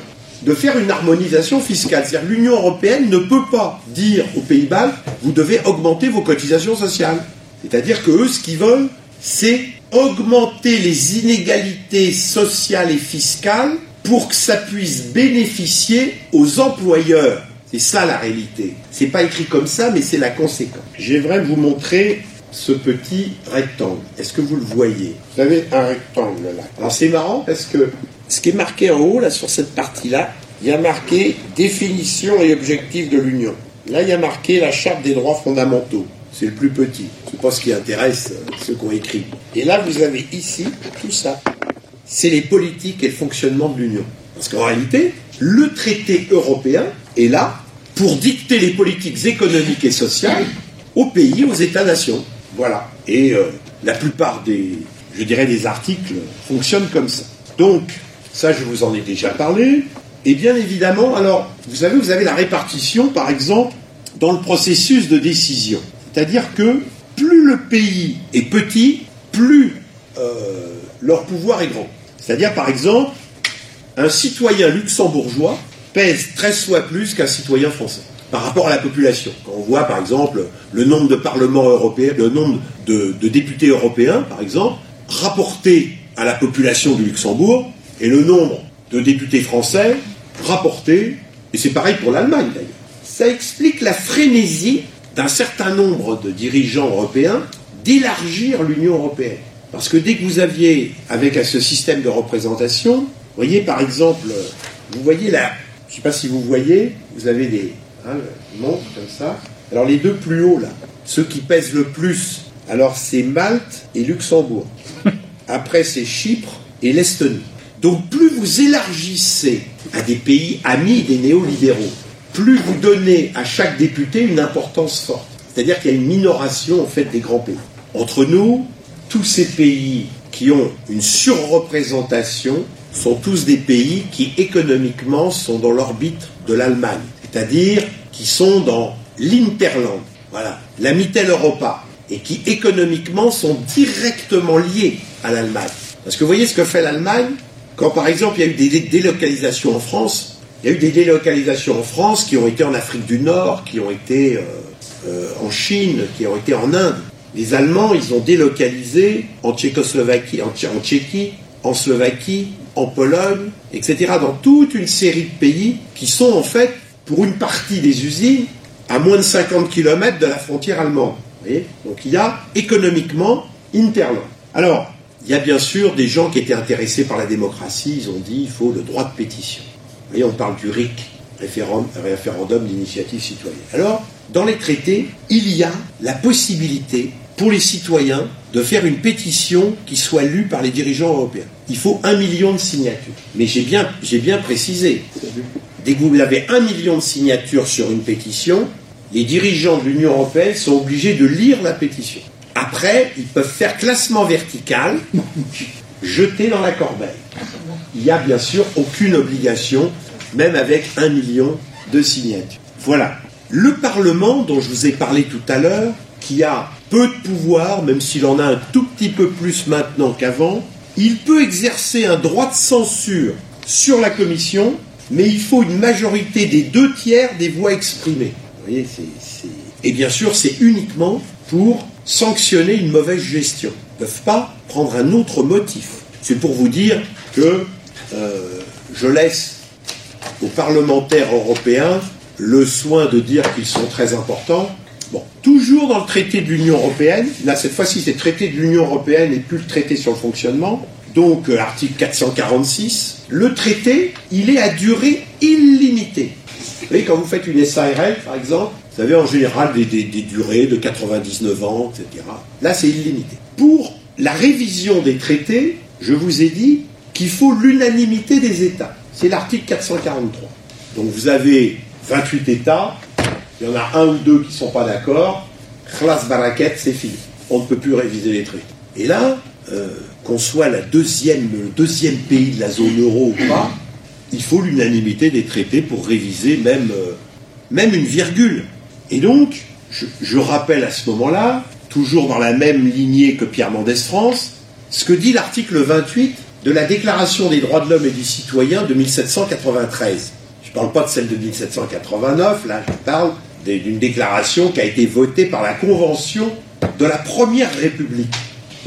[SPEAKER 2] de faire une harmonisation fiscale. C'est-à-dire l'Union européenne ne peut pas dire aux Pays-Bas, vous devez augmenter vos cotisations sociales. C'est-à-dire que eux, ce qu'ils veulent, c'est augmenter les inégalités sociales et fiscales pour que ça puisse bénéficier aux employeurs. C'est ça la réalité. C'est pas écrit comme ça, mais c'est la conséquence. J'aimerais vous montrer ce petit rectangle. Est-ce que vous le voyez? Vous avez un rectangle là. Alors c'est marrant parce que ce qui est marqué en haut, là, sur cette partie-là, il y a marqué définition et objectif de l'Union. Là, il y a marqué la charte des droits fondamentaux. C'est le plus petit. C'est pas ce qui intéresse euh, ceux qui ont écrit. Et là, vous avez ici tout ça. C'est les politiques et le fonctionnement de l'Union. Parce qu'en réalité, le traité européen est là pour dicter les politiques économiques et sociales aux pays, aux États-nations. Voilà. Et euh, la plupart des, je dirais, des articles fonctionnent comme ça. Donc, ça, je vous en ai déjà parlé. Et bien évidemment, alors, vous savez, vous avez la répartition, par exemple, dans le processus de décision. C'est-à-dire que plus le pays est petit, plus euh, leur pouvoir est grand. C'est-à-dire, par exemple, un citoyen luxembourgeois pèse 13 fois plus qu'un citoyen français par rapport à la population. Quand on voit, par exemple, le nombre de parlements européens, le nombre de, députés européens, par exemple, rapporté à la population du Luxembourg, et le nombre de députés français rapporté, et c'est pareil pour l'Allemagne d'ailleurs. Ça explique la frénésie d'un certain nombre de dirigeants européens d'élargir l'Union européenne. Parce que dès que vous aviez, avec ce système de représentation, voyez par exemple, vous voyez là, je ne sais pas si vous voyez, vous avez des hein, montres comme ça. Alors les deux plus hauts là, ceux qui pèsent le plus, alors c'est Malte et Luxembourg. Après c'est Chypre et l'Estonie. Donc plus vous élargissez à des pays amis des néolibéraux, plus vous donnez à chaque député une importance forte. C'est-à-dire qu'il y a une minoration en fait des grands pays. Entre nous, tous ces pays qui ont une surreprésentation sont tous des pays qui économiquement sont dans l'orbite de l'Allemagne, c'est-à-dire qui sont dans l'Interland, voilà, la Mitteleuropa, et qui économiquement sont directement liés à l'Allemagne. Parce que vous voyez ce que fait l'Allemagne? Quand par exemple il y a eu des délocalisations en France, il y a eu des délocalisations en France qui ont été en Afrique du Nord, qui ont été euh, euh, en Chine, qui ont été en Inde. Les Allemands, ils ont délocalisé en Tchécoslovaquie, en, en Tchéquie, en Slovaquie, en Pologne, etc. Dans toute une série de pays qui sont en fait, pour une partie des usines, à moins de 50 km de la frontière allemande. Donc il y a économiquement Interland. Alors, il y a bien sûr des gens qui étaient intéressés par la démocratie, ils ont dit il faut le droit de pétition. Vous voyez, on parle du RIC, référendum d'initiative citoyenne. Alors, dans les traités, il y a la possibilité pour les citoyens de faire une pétition qui soit lue par les dirigeants européens. Il faut un million de signatures. Mais j'ai bien, j'ai bien précisé, dès que vous avez un million de signatures sur une pétition, les dirigeants de l'Union européenne sont obligés de lire la pétition. Après, ils peuvent faire classement vertical, jeter dans la corbeille. Il n'y a bien sûr aucune obligation, même avec un million de signatures. Voilà. Le Parlement, dont je vous ai parlé tout à l'heure, qui a peu de pouvoir, même s'il en a un tout petit peu plus maintenant qu'avant, il peut exercer un droit de censure sur la Commission, mais il faut une majorité des deux tiers des voix exprimées. Vous voyez, Et bien sûr, c'est uniquement pour sanctionner une mauvaise gestion. Ils ne peuvent pas prendre un autre motif. C'est pour vous dire que euh, je laisse aux parlementaires européens le soin de dire qu'ils sont très importants. Bon, toujours dans le traité de l'Union européenne, là cette fois-ci c'est le traité de l'Union européenne et plus le traité sur le fonctionnement, donc euh, article 446, le traité, il est à durée illimitée. Vous voyez, quand vous faites une SARL, par exemple, vous avez en général des, des durées de 99 ans, etc. Là, c'est illimité. Pour la révision des traités, je vous ai dit qu'il faut l'unanimité des États. C'est l'article 443. Donc vous avez 28 États, il y en a un ou deux qui ne sont pas d'accord, classe baraquette, c'est fini. On ne peut plus réviser les traités. Et là, euh, qu'on soit deuxième, le deuxième pays de la zone euro ou pas, il faut l'unanimité des traités pour réviser même, euh, même une virgule. Et donc, je, je rappelle à ce moment-là, toujours dans la même lignée que Pierre Mendès France, ce que dit l'article 28 de la Déclaration des droits de l'homme et du citoyen de 1793. Je ne parle pas de celle de 1789, là je parle d'une déclaration qui a été votée par la Convention de la Première République.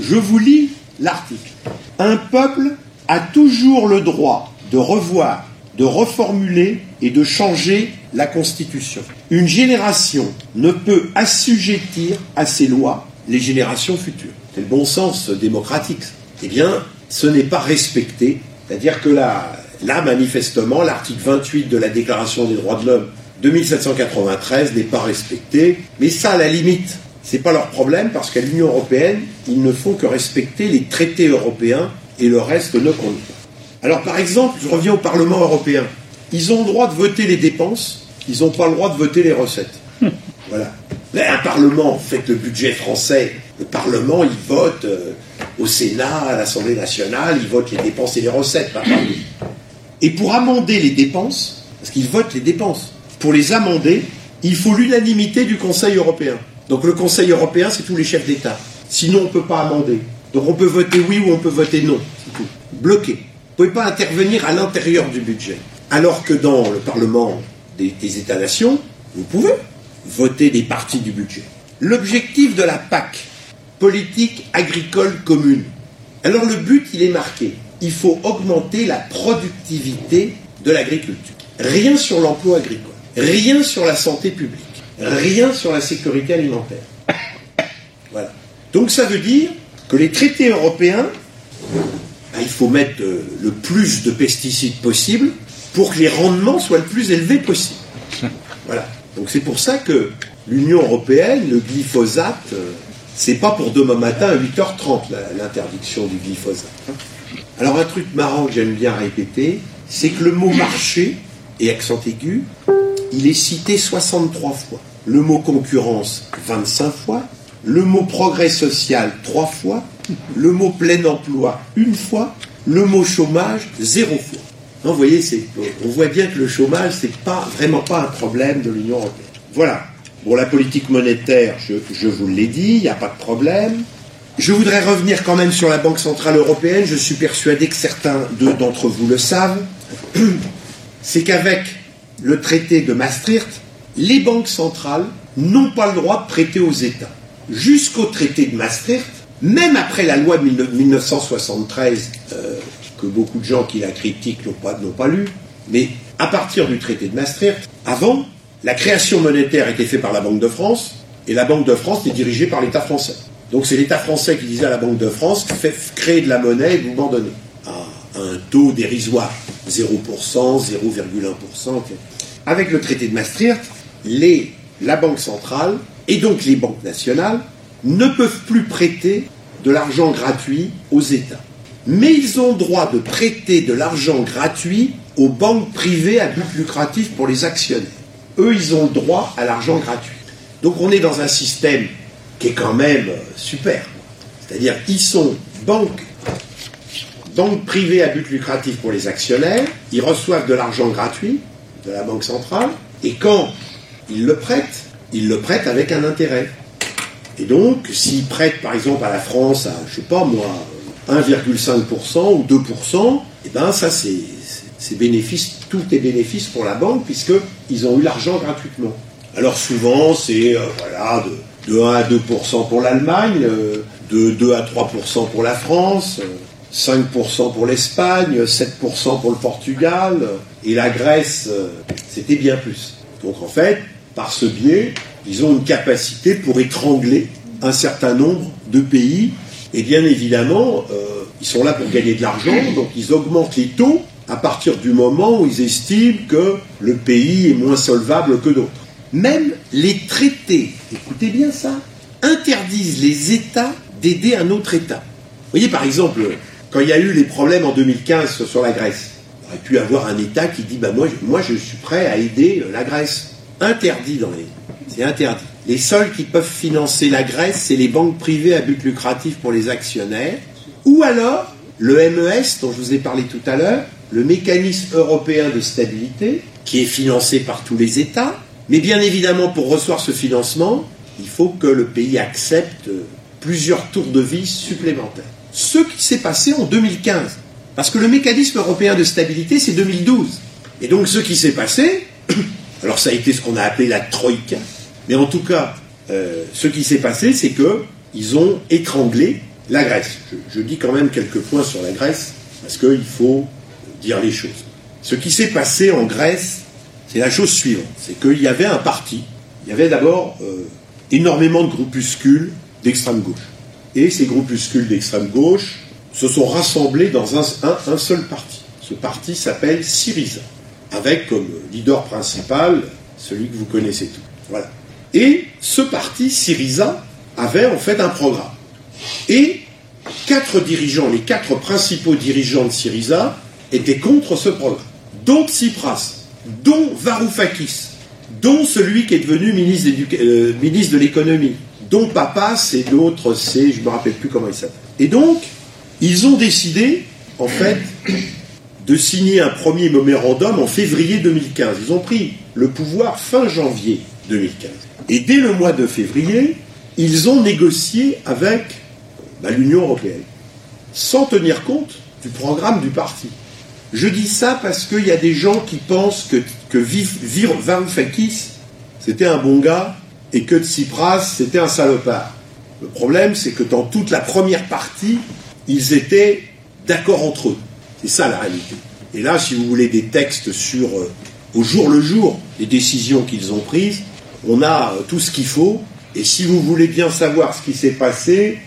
[SPEAKER 2] Je vous lis l'article. Un peuple a toujours le droit de revoir, de reformuler et de changer la Constitution. Une génération ne peut assujettir à ses lois les générations futures. C'est le bon sens démocratique. Eh bien, ce n'est pas respecté. C'est-à-dire que là, là, manifestement, l'article 28 de la Déclaration des droits de l'homme de 1793 n'est pas respecté. Mais ça, à la limite, c'est pas leur problème parce qu'à l'Union européenne, ils ne font que respecter les traités européens et le reste ne compte pas. Alors, par exemple, je reviens au Parlement européen. Ils ont le droit de voter les dépenses, ils n'ont pas le droit de voter les recettes. Voilà. Mais un Parlement, fait le budget français, le Parlement, il vote euh, au Sénat, à l'Assemblée nationale, il vote les dépenses et les recettes, pas Et pour amender les dépenses, parce qu'ils votent les dépenses, pour les amender, il faut l'unanimité du Conseil européen. Donc le Conseil européen, c'est tous les chefs d'État. Sinon, on ne peut pas amender. Donc on peut voter oui ou on peut voter non. Bloqué. Vous ne pouvez pas intervenir à l'intérieur du budget. Alors que dans le Parlement des, des États-nations, vous pouvez voter des parties du budget. L'objectif de la PAC, politique agricole commune. Alors le but, il est marqué. Il faut augmenter la productivité de l'agriculture. Rien sur l'emploi agricole, rien sur la santé publique, rien sur la sécurité alimentaire. Voilà. Donc ça veut dire que les traités européens, bah, il faut mettre euh, le plus de pesticides possible pour que les rendements soient le plus élevés possible. Voilà. Donc c'est pour ça que l'Union européenne, le glyphosate, euh, c'est pas pour demain matin à 8h30 l'interdiction du glyphosate. Alors un truc marrant que j'aime bien répéter, c'est que le mot marché et accent aigu, il est cité 63 fois. Le mot concurrence 25 fois, le mot progrès social 3 fois, le mot plein emploi une fois, le mot chômage 0 fois. vous voyez, on voit bien que le chômage, c'est pas vraiment pas un problème de l'Union européenne. Voilà. Bon, la politique monétaire, je, vous l'ai dit, il n'y a pas de problème. Je voudrais revenir quand même sur la Banque Centrale Européenne. Je suis persuadé que certains d'entre vous le savent. C'est qu'avec le traité de Maastricht, les banques centrales n'ont pas le droit de prêter aux États. Jusqu'au traité de Maastricht, même après la loi de 1973, euh, que beaucoup de gens qui la critiquent n'ont pas, pas lu, mais à partir du traité de Maastricht, avant, la création monétaire était faite par la Banque de France, et la Banque de France était dirigée par l'État français. Donc c'est l'État français qui disait à la Banque de France, créer de la monnaie et vous m'en donnez. Un taux dérisoire, 0%, 0,1%. Avec le traité de Maastricht, la Banque centrale et donc les banques nationales ne peuvent plus prêter de l'argent gratuit aux États. Mais ils ont droit de prêter de l'argent gratuit aux banques privées à but lucratif pour les actionnaires eux, ils ont droit à l'argent gratuit. Donc on est dans un système qui est quand même euh, super. C'est-à-dire qu'ils sont banques, privées à but lucratif pour les actionnaires, ils reçoivent de l'argent gratuit de la Banque centrale, et quand ils le prêtent, ils le prêtent avec un intérêt. Et donc, s'ils prêtent par exemple à la France à, je sais pas moi, 1,5% ou 2%, et eh ben ça c'est c'est bénéfice, tout est bénéfice pour la banque puisqu'ils ont eu l'argent gratuitement. Alors souvent, c'est euh, voilà, de 1 à 2% pour l'Allemagne, euh, de 2 à 3% pour la France, 5% pour l'Espagne, 7% pour le Portugal, et la Grèce, c'était bien plus. Donc en fait, par ce biais, ils ont une capacité pour étrangler un certain nombre de pays, et bien évidemment, euh, ils sont là pour gagner de l'argent, donc ils augmentent les taux à partir du moment où ils estiment que le pays est moins solvable que d'autres. Même les traités, écoutez bien ça, interdisent les États d'aider un autre État. Vous voyez par exemple, quand il y a eu les problèmes en 2015 sur la Grèce, il aurait pu avoir un État qui dit bah moi, moi je suis prêt à aider la Grèce. Interdit dans les. C'est interdit. Les seuls qui peuvent financer la Grèce, c'est les banques privées à but lucratif pour les actionnaires, ou alors le MES dont je vous ai parlé tout à l'heure, le mécanisme européen de stabilité, qui est financé par tous les États, mais bien évidemment pour recevoir ce financement, il faut que le pays accepte plusieurs tours de vis supplémentaires. Ce qui s'est passé en 2015, parce que le mécanisme européen de stabilité, c'est 2012. Et donc ce qui s'est passé, alors ça a été ce qu'on a appelé la troïka, mais en tout cas, euh, ce qui s'est passé, c'est que ils ont étranglé la Grèce. Je, je, dis quand même quelques points sur la Grèce, parce qu'il faut dire les choses. Ce qui s'est passé en Grèce, c'est la chose suivante. C'est qu'il y avait un parti, il y avait d'abord euh, énormément de groupuscules d'extrême gauche. Et ces groupuscules d'extrême gauche se sont rassemblés dans un, seul parti. Ce parti s'appelle Syriza, avec comme leader principal celui que vous connaissez tous. Et ce parti, Syriza, avait en fait un programme. Et quatre dirigeants, les quatre principaux dirigeants de Syriza, étaient contre ce programme. Dont Tsipras, dont Varoufakis, dont celui qui est devenu ministre, euh, ministre de l'économie, dont Papas et d'autres, c'est, je ne me rappelle plus comment il s'appelle. Et donc, ils ont décidé, en fait, de signer un premier mémorandum en février 2015. Ils ont pris le pouvoir fin janvier 2015. Et dès le mois de février, ils ont négocié avec bah, l'Union européenne, sans tenir compte du programme du parti. Je dis ça parce qu'il y a des gens qui pensent que, que Varoufakis, c'était un bon gars, et que Tsipras, c'était un salopard. Le problème, c'est que dans toute la première partie, ils étaient d'accord entre eux. C'est ça la réalité. Et là, si vous voulez des textes sur, euh, au jour le jour, les décisions qu'ils ont prises, on a euh, tout ce qu'il faut. Et si vous voulez bien savoir ce qui s'est passé,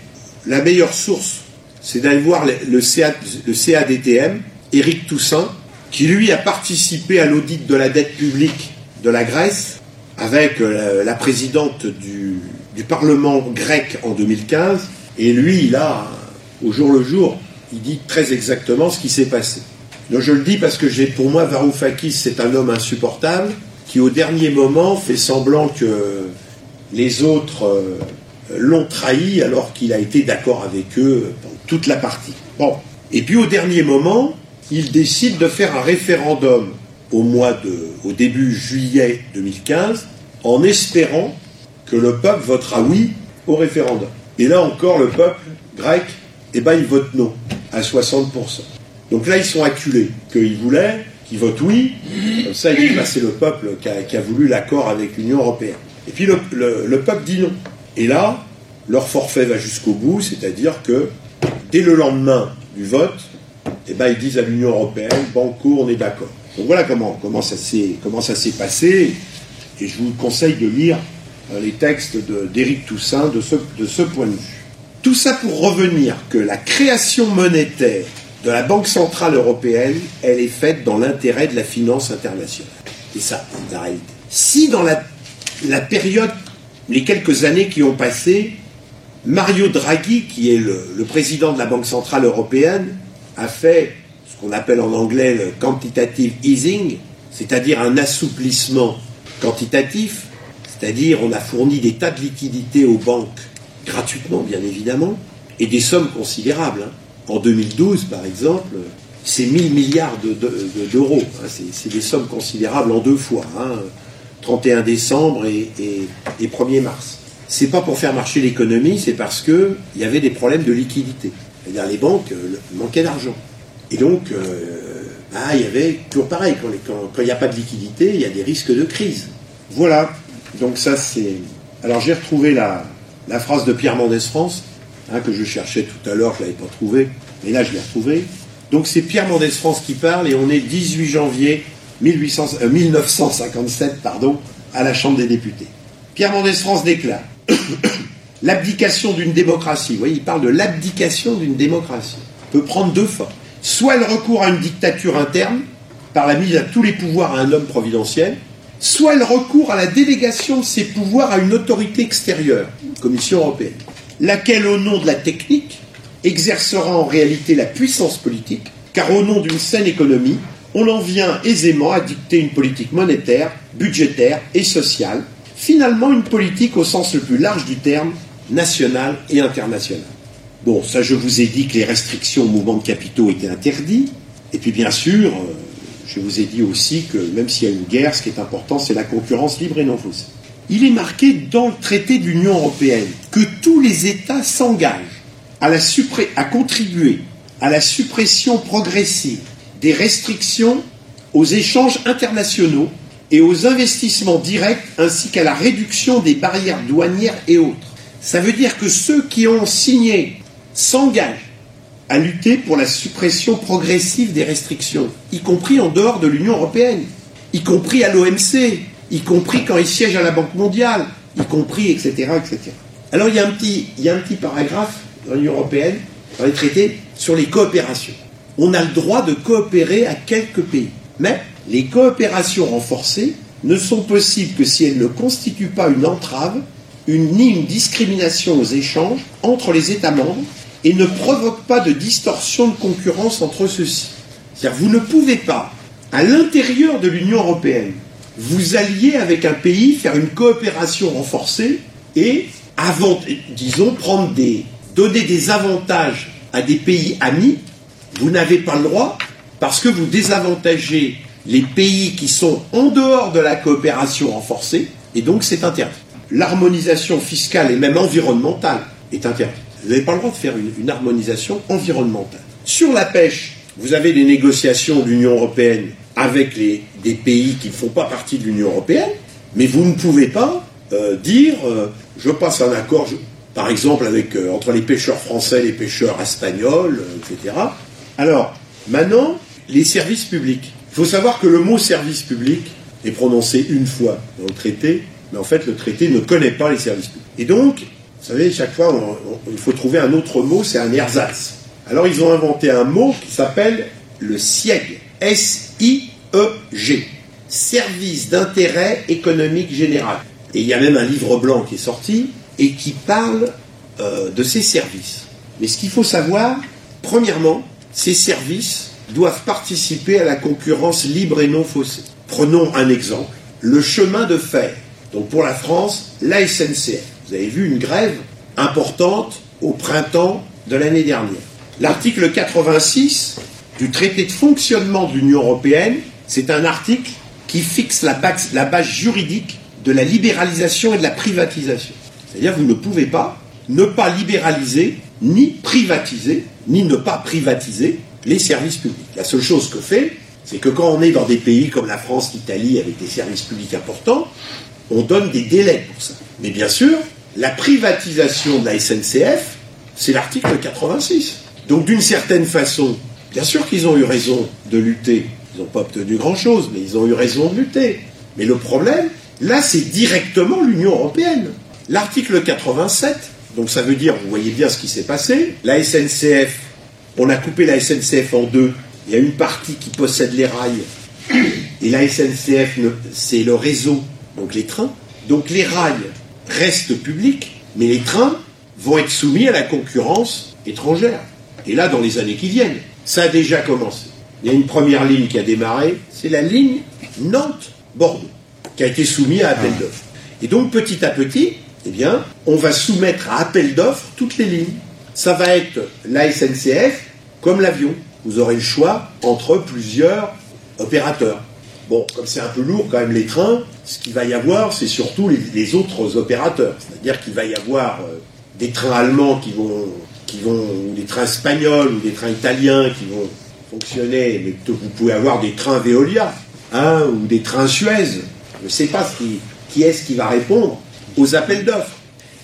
[SPEAKER 2] la meilleure source, c'est d'aller voir le, le, CA, le CADTM, Éric Toussaint, qui lui a participé à l'audit de la dette publique de la Grèce avec euh, la présidente du, Parlement grec en 2015. Et lui, il a, au jour le jour, il dit très exactement ce qui s'est passé. Donc je le dis parce que j'ai, pour moi, Varoufakis, c'est un homme insupportable qui, au dernier moment, fait semblant que les autres euh, l'ont trahi alors qu'il a été d'accord avec eux pendant toute la partie. Bon. Et puis au dernier moment, il décide de faire un référendum au mois de, au début juillet 2015, en espérant que le peuple votera oui au référendum. Et là encore, le peuple grec, eh ben, il vote non, à 60%. Donc là, ils sont acculés, qu'ils voulaient, qu'ils votent oui, comme ça, ils bah, c'est le peuple qui a, voulu l'accord avec l'Union européenne. Et puis le peuple dit non. Et là, leur forfait va jusqu'au bout, c'est-à-dire que dès le lendemain du vote, eh ben, ils disent à l'Union européenne, banco, on est d'accord. Donc voilà comment, ça s'est passé. Et je vous conseille de lire euh, les textes d'Éric Toussaint de ce, point de vue. Tout ça pour revenir que la création monétaire de la Banque Centrale Européenne, elle est faite dans l'intérêt de la finance internationale. Et ça, la réalité. Si dans la, période, les quelques années qui ont passé, Mario Draghi, qui est le, président de la Banque Centrale Européenne, a fait qu'on appelle en anglais le quantitative easing, c'est-à-dire un assouplissement quantitatif, c'est-à-dire on a fourni des tas de liquidités aux banques gratuitement, bien évidemment, et des sommes considérables. Hein. En 2012, par exemple, c'est 1000 milliards d'euros. De, de, hein. C'est des sommes considérables en deux fois, hein. 31 décembre et, et, et 1er mars. C'est pas pour faire marcher l'économie, c'est parce qu'il y avait des problèmes de liquidité. Les banques euh, manquaient d'argent. Et donc, euh, bah, il y avait toujours pareil, quand il n'y a pas de liquidité, il y a des risques de crise. Voilà, donc ça c'est Alors j'ai retrouvé la, phrase de Pierre Mendès France, hein, que je cherchais tout à l'heure, je ne l'avais pas trouvée, mais là je l'ai retrouvée. Donc c'est Pierre Mendès France qui parle et on est 18 janvier 1800, 1957 euh, pardon, à la Chambre des députés. Pierre Mendès France déclare l'abdication d'une démocratie, vous voyez, il parle de l'abdication d'une démocratie, peut prendre deux formes. Soit le recours à une dictature interne, par la mise à tous les pouvoirs à un homme providentiel, soit le recours à la délégation de ces pouvoirs à une autorité extérieure, Commission européenne, laquelle, au nom de la technique, exercera en réalité la puissance politique, car au nom d'une saine économie, on en vient aisément à dicter une politique monétaire, budgétaire et sociale, finalement une politique au sens le plus large du terme, nationale et internationale. Bon, ça je vous ai dit que les restrictions au mouvement de capitaux étaient interdites, et puis bien sûr, euh, je vous ai dit aussi que même s'il y a une guerre, ce qui est important, c'est la concurrence libre et non faussée. Il est marqué dans le traité de l'Union européenne que tous les États s'engagent à, à contribuer à la suppression progressive des restrictions aux échanges internationaux et aux investissements directs ainsi qu'à la réduction des barrières douanières et autres. Ça veut dire que ceux qui ont signé s'engagent à lutter pour la suppression progressive des restrictions, y compris en dehors de l'Union européenne, y compris à l'OMC, y compris quand ils siègent à la Banque mondiale, y compris, etc. etc. Alors il y, a un petit, il paragraphe dans l'Union européenne, dans les traités, sur les coopérations. On a le droit de coopérer à quelques pays, mais les coopérations renforcées ne sont possibles que si elles ne constituent pas une entrave, ni une discrimination aux échanges entre les États membres et ne provoquent pas de distorsion de concurrence entre ceux-ci. C'est-à-dire vous ne pouvez pas, à l'intérieur de l'Union européenne, vous allier avec un pays, faire une coopération renforcée et, disons, des, donner des avantages à des pays amis. Vous n'avez pas le droit parce que vous désavantagez les pays qui sont en dehors de la coopération renforcée et donc c'est interdit. L'harmonisation fiscale et même environnementale est interdite. Vous n'avez pas le droit de faire une, harmonisation environnementale. Sur la pêche, vous avez des négociations de l'Union européenne avec des pays qui ne font pas partie de l'Union européenne, mais vous ne pouvez pas euh, dire euh, je passe un accord, par exemple, euh, entre les pêcheurs français et les pêcheurs espagnols, etc. Alors, maintenant, les services publics. Il faut savoir que le mot service public est prononcé une fois dans le traité, mais en fait, le traité ne connaît pas les services publics. Et donc, vous savez, chaque fois, il faut trouver un autre mot, c'est un ersatz. Alors, ils ont inventé un mot qui s'appelle le SIEG. S-I-E-G. Service d'intérêt économique général. Et il y a même un livre blanc qui est sorti et qui parle euh, de ces services. Mais ce qu'il faut savoir, premièrement, ces services doivent participer à la concurrence libre et non faussée. Prenons un exemple. Le chemin de fer. Donc pour la France, la SNCF. Vous avez vu une grève importante au printemps de l'année dernière. L'article 86 du traité de fonctionnement de l'Union européenne, c'est un article qui fixe la base, juridique de la libéralisation et de la privatisation. C'est-à-dire vous ne pouvez pas ne pas libéraliser, ni privatiser, ni ne pas privatiser les services publics. La seule chose que fait, c'est que quand on est dans des pays comme la France, l'Italie, avec des services publics importants, on donne des délais pour ça. Mais bien sûr, la privatisation de la SNCF, c'est l'article 86. Donc d'une certaine façon, bien sûr qu'ils ont eu raison de lutter. Ils n'ont pas obtenu grand-chose, mais ils ont eu raison de lutter. Mais le problème, là, c'est directement l'Union européenne. L'article 87, donc ça veut dire, vous voyez bien ce qui s'est passé, la SNCF, on a coupé la SNCF en deux. Il y a une partie qui possède les rails, et la SNCF, c'est le réseau, donc les trains. Donc les rails restent publics, mais les trains vont être soumis à la concurrence étrangère. Et là, dans les années qui viennent, ça a déjà commencé. Il y a une première ligne qui a démarré, c'est la ligne Nantes-Bordeaux, qui a été soumise à appel ah. d'offres. Et donc, petit à petit, eh bien, on va soumettre à appel d'offres toutes les lignes. Ça va être la SNCF comme l'avion. Vous aurez le choix entre plusieurs opérateurs. Comme c'est un peu lourd quand même les trains, ce qu'il va y avoir, c'est surtout les, autres opérateurs. C'est-à-dire qu'il va y avoir euh, des trains allemands qui vont, qui vont, ou des trains espagnols, ou des trains italiens qui vont fonctionner, mais vous pouvez avoir des trains Veolia, hein, ou des trains Suez. Je ne sais pas qui, qui est-ce qui va répondre. aux appels d'offres.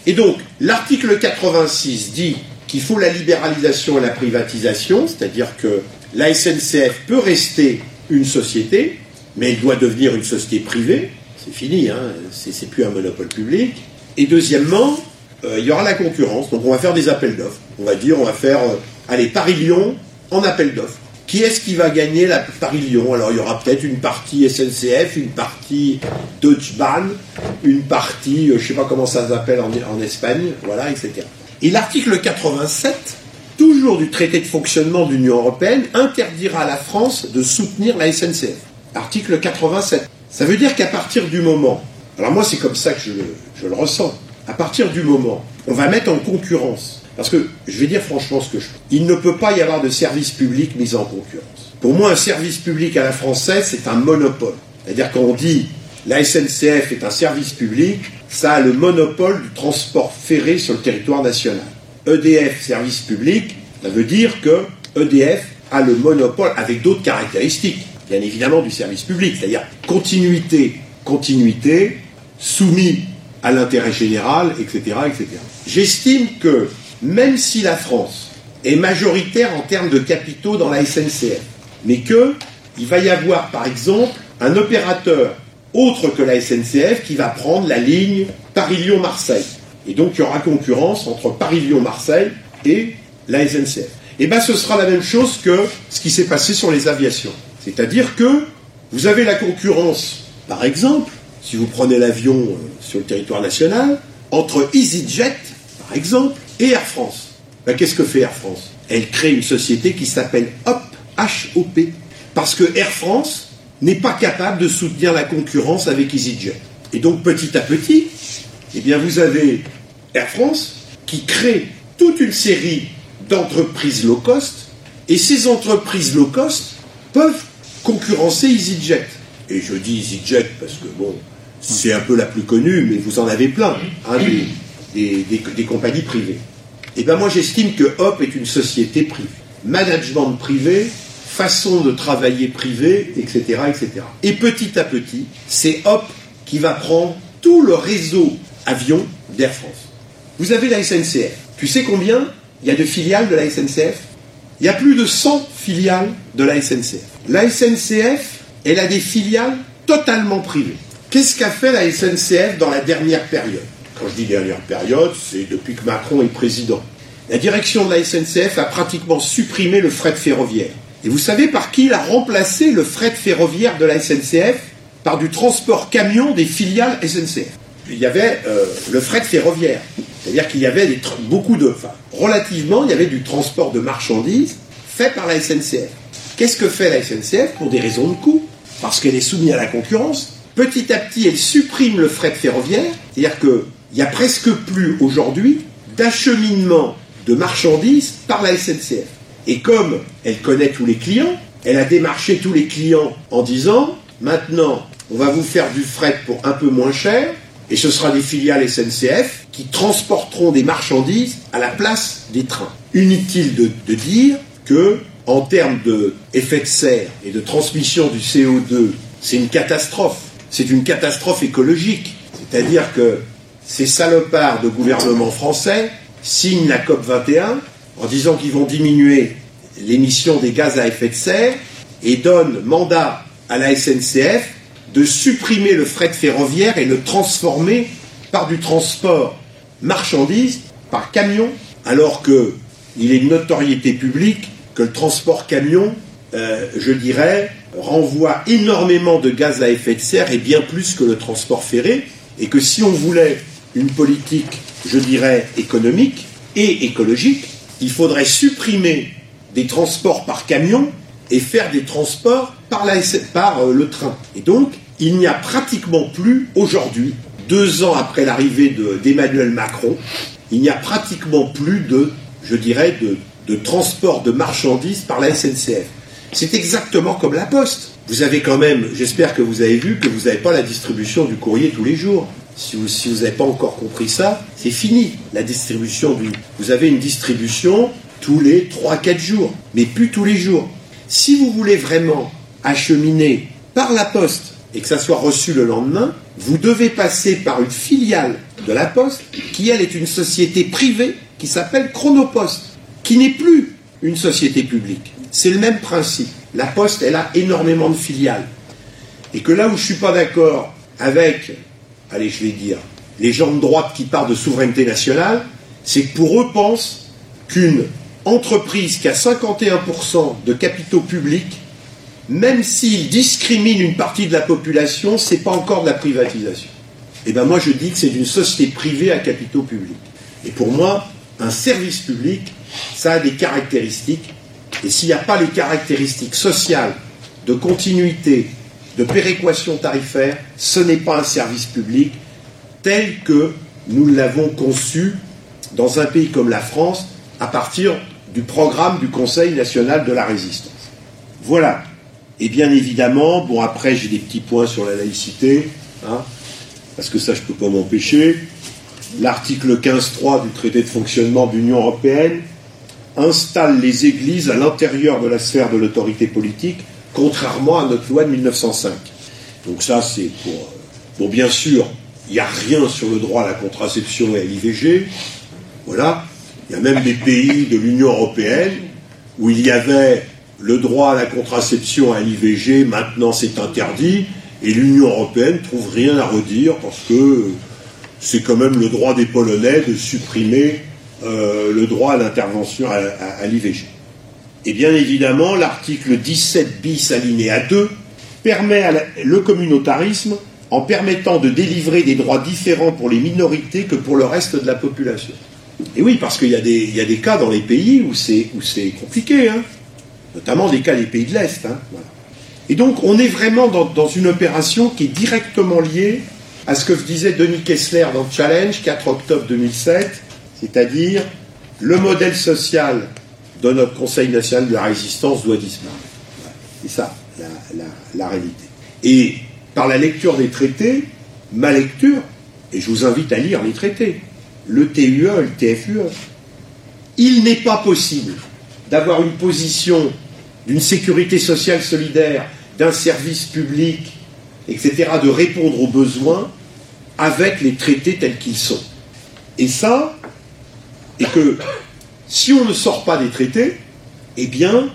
[SPEAKER 2] Et donc, l'article 86 dit qu'il faut la libéralisation et la privatisation, c'est-à-dire que la SNCF peut rester une société, mais elle doit devenir une société privée. C'est fini, hein, c'est plus un monopole public. Et deuxièmement, euh, il y aura la concurrence, donc on va faire des appels d'offres. On va dire, on va faire, euh, allez, Paris-Lyon en appel d'offres. Qui est-ce qui va gagner la Paris-Lyon? Alors il y aura peut-être une partie SNCF, une partie Deutsche Bahn, une partie, euh, je ne sais pas comment ça s'appelle en, en Espagne, voilà, etc. Et l'article 87, toujours du traité de fonctionnement de l'Union européenne, interdira à la France de soutenir la SNCF. Article 87. Ça veut dire qu'à partir du moment, alors moi c'est comme ça que je, le ressens, à partir du moment, on va mettre en concurrence, parce que je vais dire franchement ce que je il ne peut pas y avoir de service public mis en concurrence. Pour moi, un service public à la française, c'est un monopole. C'est-à-dire qu'on dit la SNCF est un service public, ça a le monopole du transport ferré sur le territoire national. EDF, service public, ça veut dire que EDF a le monopole avec d'autres caractéristiques, bien évidemment du service public, c'est-à-dire continuité, continuité, soumis à l'intérêt général, etc. J'estime que même si la France est majoritaire en termes de capitaux dans la SNCF, mais qu'il va y avoir par exemple un opérateur autre que la SNCF qui va prendre la ligne Paris-Lyon-Marseille. Et donc il y aura concurrence entre Paris-Lyon-Marseille et la SNCF. Et bien ce sera la même chose que ce qui s'est passé sur les aviations. C'est-à-dire que vous avez la concurrence, par exemple, si vous prenez l'avion euh, sur le territoire national, entre EasyJet, par exemple, et Air France. Ben, Qu'est-ce que fait Air France? Elle crée une société qui s'appelle HOP, H-O-P, parce que Air France n'est pas capable de soutenir la concurrence avec EasyJet. Et donc petit à petit, eh bien vous avez Air France qui crée toute une série d'entreprises low cost, et ces entreprises low cost peuvent concurrencer EasyJet. Et je dis EasyJet parce que bon, c'est un peu la plus connue, mais vous en avez plein, hein, des, des- des- compagnies privées. Et bien moi j'estime que Hop est une société privée. Management privé, façon de travailler privé, etc. etc. Et petit à petit, c'est Hop qui va prendre tout le réseau avion d'Air France. Vous avez la SNCF. Tu sais combien il y a de filiales de la SNCF Il y a plus de 100 filiales de la SNCF. La SNCF, elle a des filiales totalement privées. Qu'est-ce qu'a fait la SNCF dans la dernière période? Quand je dis dernière période, c'est depuis que Macron est président. La direction de la SNCF a pratiquement supprimé le fret ferroviaire. Et vous savez par qui il a remplacé le fret ferroviaire de la SNCF Par du transport camion des filiales SNCF. Il y avait euh, le fret ferroviaire. C'est-à-dire qu'il y avait des beaucoup de... Enfin, relativement, il y avait du transport de marchandises fait par la SNCF. Qu'est-ce que fait la SNCF pour des raisons de coût? Parce qu'elle est soumise à la concurrence. Petit à petit, elle supprime le fret ferroviaire. C'est-à-dire qu'il n'y a presque plus aujourd'hui d'acheminement de marchandises par la SNCF. Et comme elle connaît tous les clients, elle a démarché tous les clients en disant maintenant, on va vous faire du fret pour un peu moins cher, et ce sera des filiales SNCF qui transporteront des marchandises à la place des trains. Inutile de, de dire que, en termes d'effet de serre et de transmission du CO2, c'est une catastrophe. C'est une catastrophe écologique. C'est-à-dire que ces salopards de gouvernement français signent la COP 21 en disant qu'ils vont diminuer l'émission des gaz à effet de serre et donnent mandat à la SNCF de supprimer le fret ferroviaire et le transformer par du transport marchandises par camion, alors que il est une notoriété publique que le transport camion, euh, je dirais, renvoie énormément de gaz à effet de serre et bien plus que le transport ferré, et que si on voulait une politique, je dirais, économique et écologique, il faudrait supprimer des transports par camion et faire des transports par, euh, le train. Et donc, il n'y a pratiquement plus aujourd'hui, deux ans après l'arrivée d'Emmanuel Macron, il n'y a pratiquement plus de, je dirais, de, transport de marchandises par la SNCF. C'est exactement comme la poste. Vous avez quand même, j'espère que vous avez vu que vous n'avez pas la distribution du courrier tous les jours. Si vous n'avez pas encore compris ça, c'est fini, la distribution du... Vous avez une distribution tous les 3-4 jours, mais plus tous les jours. Si vous voulez vraiment acheminer par la poste et que ça soit reçu le lendemain, vous devez passer par une filiale de la Poste, qui elle est une société privée qui s'appelle Chronopost, qui n'est plus une société publique. C'est le même principe. La Poste, elle a énormément de filiales. Et que là où je ne suis pas d'accord avec, allez, je vais dire, les gens de droite qui parlent de souveraineté nationale, c'est que pour eux pensent qu'une entreprise qui a 51% de capitaux publics, même s'il discrimine une partie de la population, ce n'est pas encore de la privatisation. Et bien moi je dis que c'est une société privée à capitaux publics. Et pour moi, un service public, ça a des caractéristiques. Et s'il n'y a pas les caractéristiques sociales, de continuité, de péréquation tarifaire, ce n'est pas un service public tel que nous l'avons conçu dans un pays comme la France à partir du programme du Conseil national de la résistance. Voilà. Et bien évidemment, bon après j'ai des petits points sur la laïcité, hein, parce que ça je ne peux pas m'empêcher. L'article 15.3 du traité de fonctionnement de l'Union européenne installe les églises à l'intérieur de la sphère de l'autorité politique, contrairement à notre loi de 1905. Donc ça c'est pour, pour bien sûr, il n'y a rien sur le droit à la contraception et à l'IVG. Voilà. Il y a même des pays de l'Union européenne où il y avait le droit à la contraception à l'IVG, maintenant c'est interdit, et l'Union européenne trouve rien à redire parce que c'est quand même le droit des Polonais de supprimer euh, le droit à l'intervention à, l'IVG. Et bien évidemment, l'article 17 bis alinéa 2 permet le communautarisme en permettant de délivrer des droits différents pour les minorités que pour le reste de la population. Et oui, parce qu'il y, a des cas dans les pays où c'est compliqué, hein. notamment des cas des pays de l'Est. Hein, Et donc, on est vraiment dans, une opération qui est directement liée à ce que disait Denis Kessler dans Challenge, 4 octobre 2007, c'est-à-dire le modèle social de notre Conseil national de la résistance doit disparaître. C'est ça, la réalité. Et par la lecture des traités, ma lecture, et je vous invite à lire les traités, le TUE, le TFUE. Il n'est pas possible d'avoir une position d'une sécurité sociale solidaire, d'un service public, etc., de répondre aux besoins avec les traités tels qu'ils sont. Et ça, et que si on ne sort pas des traités, eh bien,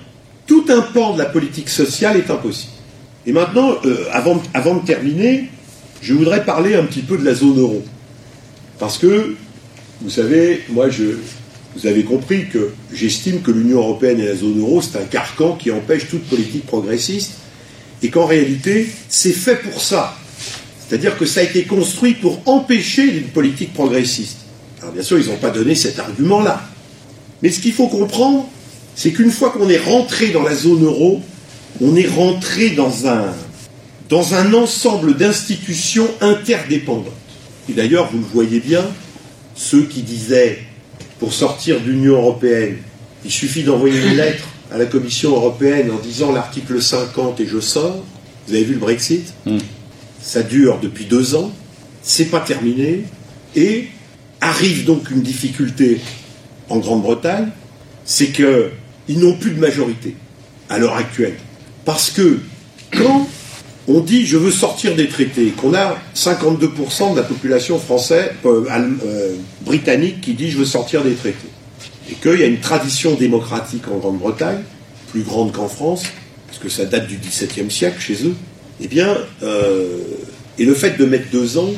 [SPEAKER 2] tout un pan de la politique sociale est impossible. Et maintenant, euh, avant, avant de terminer, je voudrais parler un petit peu de la zone euro. Parce que vous savez, moi, je, vous avez compris que j'estime que l'Union européenne et la zone euro, c'est un carcan qui empêche toute politique progressiste, et qu'en réalité, c'est fait pour ça. C'est-à-dire que ça a été construit pour empêcher une politique progressiste. Alors bien sûr, ils n'ont pas donné cet argument-là. Mais ce qu'il faut comprendre, c'est qu'une fois qu'on est rentré dans la zone euro, on est rentré dans un, dans un ensemble d'institutions interdépendantes. Et d'ailleurs, vous le voyez bien, ceux qui disaient pour sortir de l'Union européenne, il suffit d'envoyer une lettre à la Commission européenne en disant l'article 50 et je sors. Vous avez vu le Brexit hmm. Ça dure depuis deux ans, c'est pas terminé, et arrive donc une difficulté en Grande-Bretagne, c'est qu'ils n'ont plus de majorité à l'heure actuelle. Parce que quand on dit je veux sortir des traités, qu'on a 52% de la population française, euh, euh, britannique qui dit je veux sortir des traités, et qu'il y a une tradition démocratique en Grande-Bretagne, plus grande qu'en France, parce que ça date du XVIIe siècle chez eux, eh bien, euh, et le fait de mettre deux ans,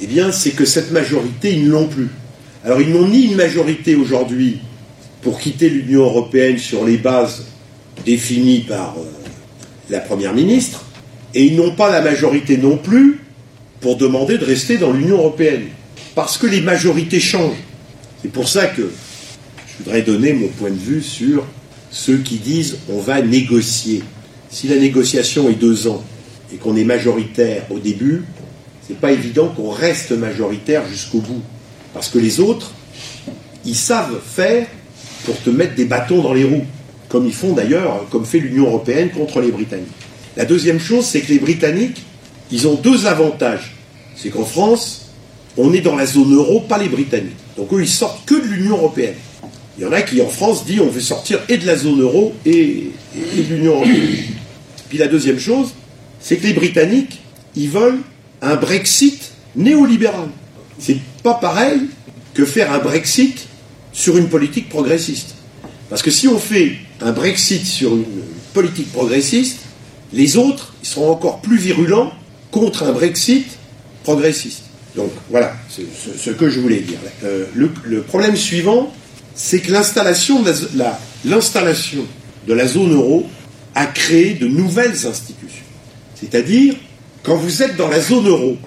[SPEAKER 2] eh bien, c'est que cette majorité, ils ne l'ont plus. Alors, ils n'ont ni une majorité aujourd'hui pour quitter l'Union européenne sur les bases définies par la Première ministre, et ils n'ont pas la majorité non plus pour demander de rester dans l'Union européenne. Parce que les majorités changent. C'est pour ça que je voudrais donner mon point de vue sur ceux qui disent on va négocier. Si la négociation est deux ans et qu'on est majoritaire au début, c'est pas évident qu'on reste majoritaire jusqu'au bout. Parce que les autres, ils savent faire pour te mettre des bâtons dans les roues. Comme ils font d'ailleurs, comme fait l'Union européenne contre les Britanniques. La deuxième chose, c'est que les Britanniques, ils ont deux avantages. C'est qu'en France, on est dans la zone euro, pas les Britanniques. Donc eux, ils sortent que de l'Union européenne. Il y en a qui, en France, disent on veut sortir et de la zone euro et, de l'Union européenne. Puis la deuxième chose, c'est que les Britanniques, ils veulent un Brexit néolibéral. C'est pas pareil que faire un Brexit sur une politique progressiste. Parce que si on fait un Brexit sur une politique progressiste, les autres ils seront encore plus virulents contre un Brexit progressiste. Donc voilà, c'est ce, que je voulais dire. Euh, le, problème suivant, c'est que l'installation de la, zone euro a créé de nouvelles institutions. C'est-à-dire, quand vous êtes dans la zone euro,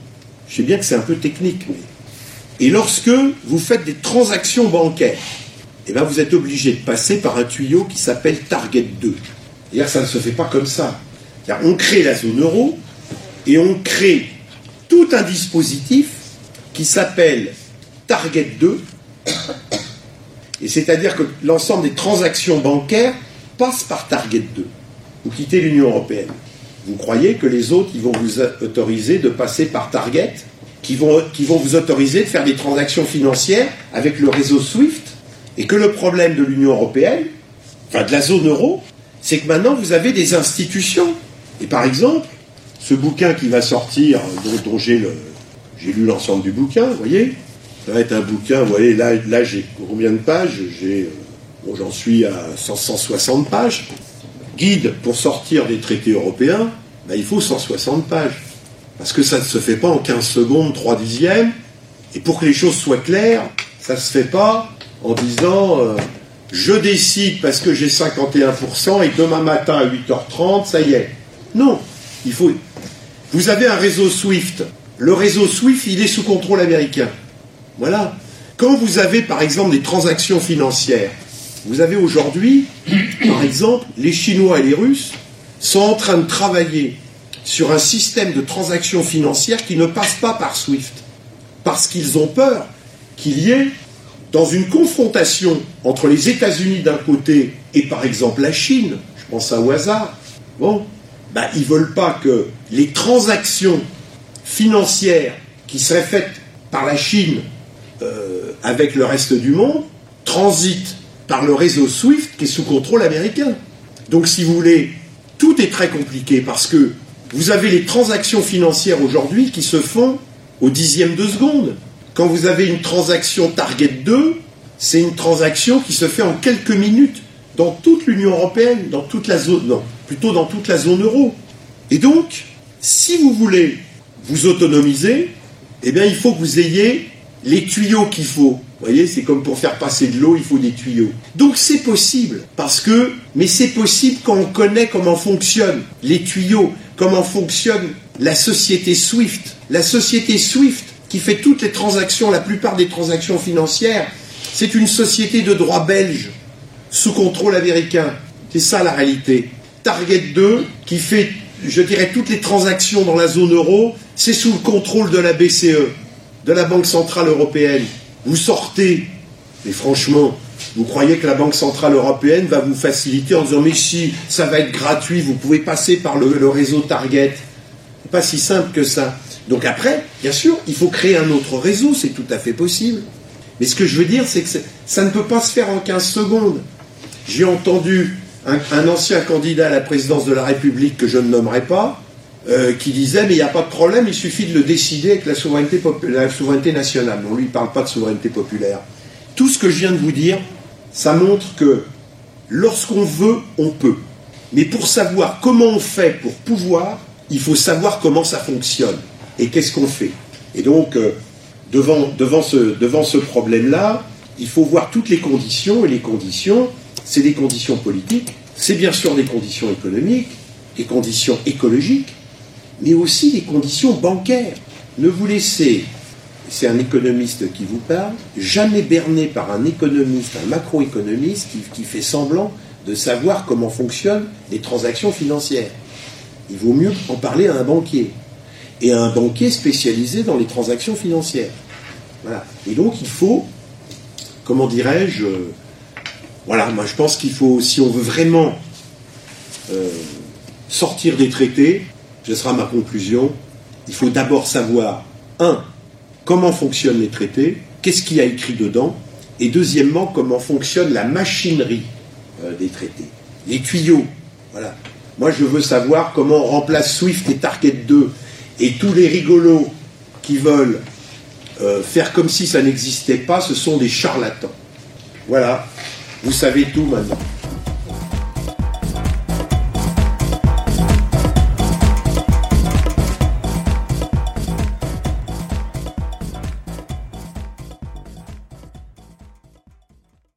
[SPEAKER 2] je sais bien que c'est un peu technique, mais et lorsque vous faites des transactions bancaires, eh bien vous êtes obligé de passer par un tuyau qui s'appelle Target 2. C'est-à-dire ça ne se fait pas comme ça. On crée la zone euro et on crée tout un dispositif qui s'appelle Target 2. Et c'est-à-dire que l'ensemble des transactions bancaires passent par Target 2. Vous quittez l'Union européenne. Vous croyez que les autres vont vous autoriser de passer par Target qui vont, qui vont vous autoriser de faire des transactions financières avec le réseau SWIFT et que le problème de l'Union européenne, enfin de la zone euro, c'est que maintenant vous avez des institutions. Et par exemple, ce bouquin qui va sortir, dont, j'ai, lu l'ensemble du bouquin, vous voyez, ça va être un bouquin, vous voyez, là, j'ai combien de pages? Bon, j'en suis à 160 pages. Guide pour sortir des traités européens, ben, il faut 160 pages. Parce que ça ne se fait pas en 15 secondes, 3 dixièmes. Et pour que les choses soient claires, ça ne se fait pas en disant euh, je décide parce que j'ai 51% et demain matin à 8h30, ça y est. Non, il faut. Vous avez un réseau SWIFT. Le réseau SWIFT, il est sous contrôle américain. Voilà. Quand vous avez par exemple des transactions financières, vous avez aujourd'hui, par exemple, les Chinois et les Russes sont en train de travailler sur un système de transactions financières qui ne passe pas par SWIFT. Parce qu'ils ont peur qu'il y ait, dans une confrontation entre les États-Unis d'un côté et par exemple la Chine, je pense à au hasard, bon, bah, ils ne veulent pas que les transactions financières qui seraient faites par la Chine euh, avec le reste du monde transitent par le réseau SWIFT qui est sous contrôle américain. Donc si vous voulez, tout est très compliqué parce que vous avez les transactions financières aujourd'hui qui se font au dixième de seconde. Quand vous avez une transaction Target 2, c'est une transaction qui se fait en quelques minutes dans toute l'Union européenne, dans toute la zone, non, plutôt dans toute la zone euro. Et donc, si vous voulez vous autonomiser, eh bien, il faut que vous ayez les tuyaux qu'il faut. Vous voyez, c'est comme pour faire passer de l'eau, il faut des tuyaux. Donc c'est possible, parce que, mais c'est possible quand on connaît comment fonctionnent les tuyaux comment fonctionne la société SWIFT. La société SWIFT, qui fait toutes les transactions, la plupart des transactions financières, c'est une société de droit belge, sous contrôle américain. C'est ça la réalité. Target 2, qui fait, je dirais, toutes les transactions dans la zone euro, c'est sous le contrôle de la BCE, de la Banque Centrale Européenne. Vous sortez, mais franchement, vous croyez que la Banque Centrale Européenne va vous faciliter en disant mais si ça va être gratuit, vous pouvez passer par le, réseau Target. Pas si simple que ça. Donc après, bien sûr, il faut créer un autre réseau, c'est tout à fait possible. Mais ce que je veux dire, c'est que ça ne peut pas se faire en 15 secondes. J'ai entendu un, ancien candidat à la présidence de la République que je ne nommerai pas, euh, qui disait mais il n'y a pas de problème, il suffit de le décider avec la souveraineté, la souveraineté nationale. Lui, il ne parle pas de souveraineté populaire. Tout ce que je viens de vous dire, ça montre que lorsqu'on veut, on peut. Mais pour savoir comment on fait pour pouvoir, il faut savoir comment ça fonctionne et qu'est-ce qu'on fait? Et donc, euh, devant, devant ce, devant ce problème-là, il faut voir toutes les conditions, et les conditions, c'est des conditions politiques, c'est bien sûr des conditions économiques, des conditions écologiques, mais aussi des conditions bancaires. Ne vous laissez c'est un économiste qui vous parle, jamais berné par un économiste, un macroéconomiste qui, fait semblant de savoir comment fonctionnent les transactions financières. Il vaut mieux en parler à un banquier, et à un banquier spécialisé dans les transactions financières. Voilà. Et donc il faut, comment dirais-je, euh, voilà, moi je pense qu'il faut, si on veut vraiment euh, sortir des traités, ce sera ma conclusion, il faut d'abord savoir, un, comment fonctionnent les traités, qu'est-ce qu'il y a écrit dedans, et deuxièmement, comment fonctionne la machinerie euh, des traités, les tuyaux. Voilà. Moi, je veux savoir comment on remplace Swift et Target 2 et tous les rigolos qui veulent euh, faire comme si ça n'existait pas, ce sont des charlatans. Voilà, vous savez tout maintenant.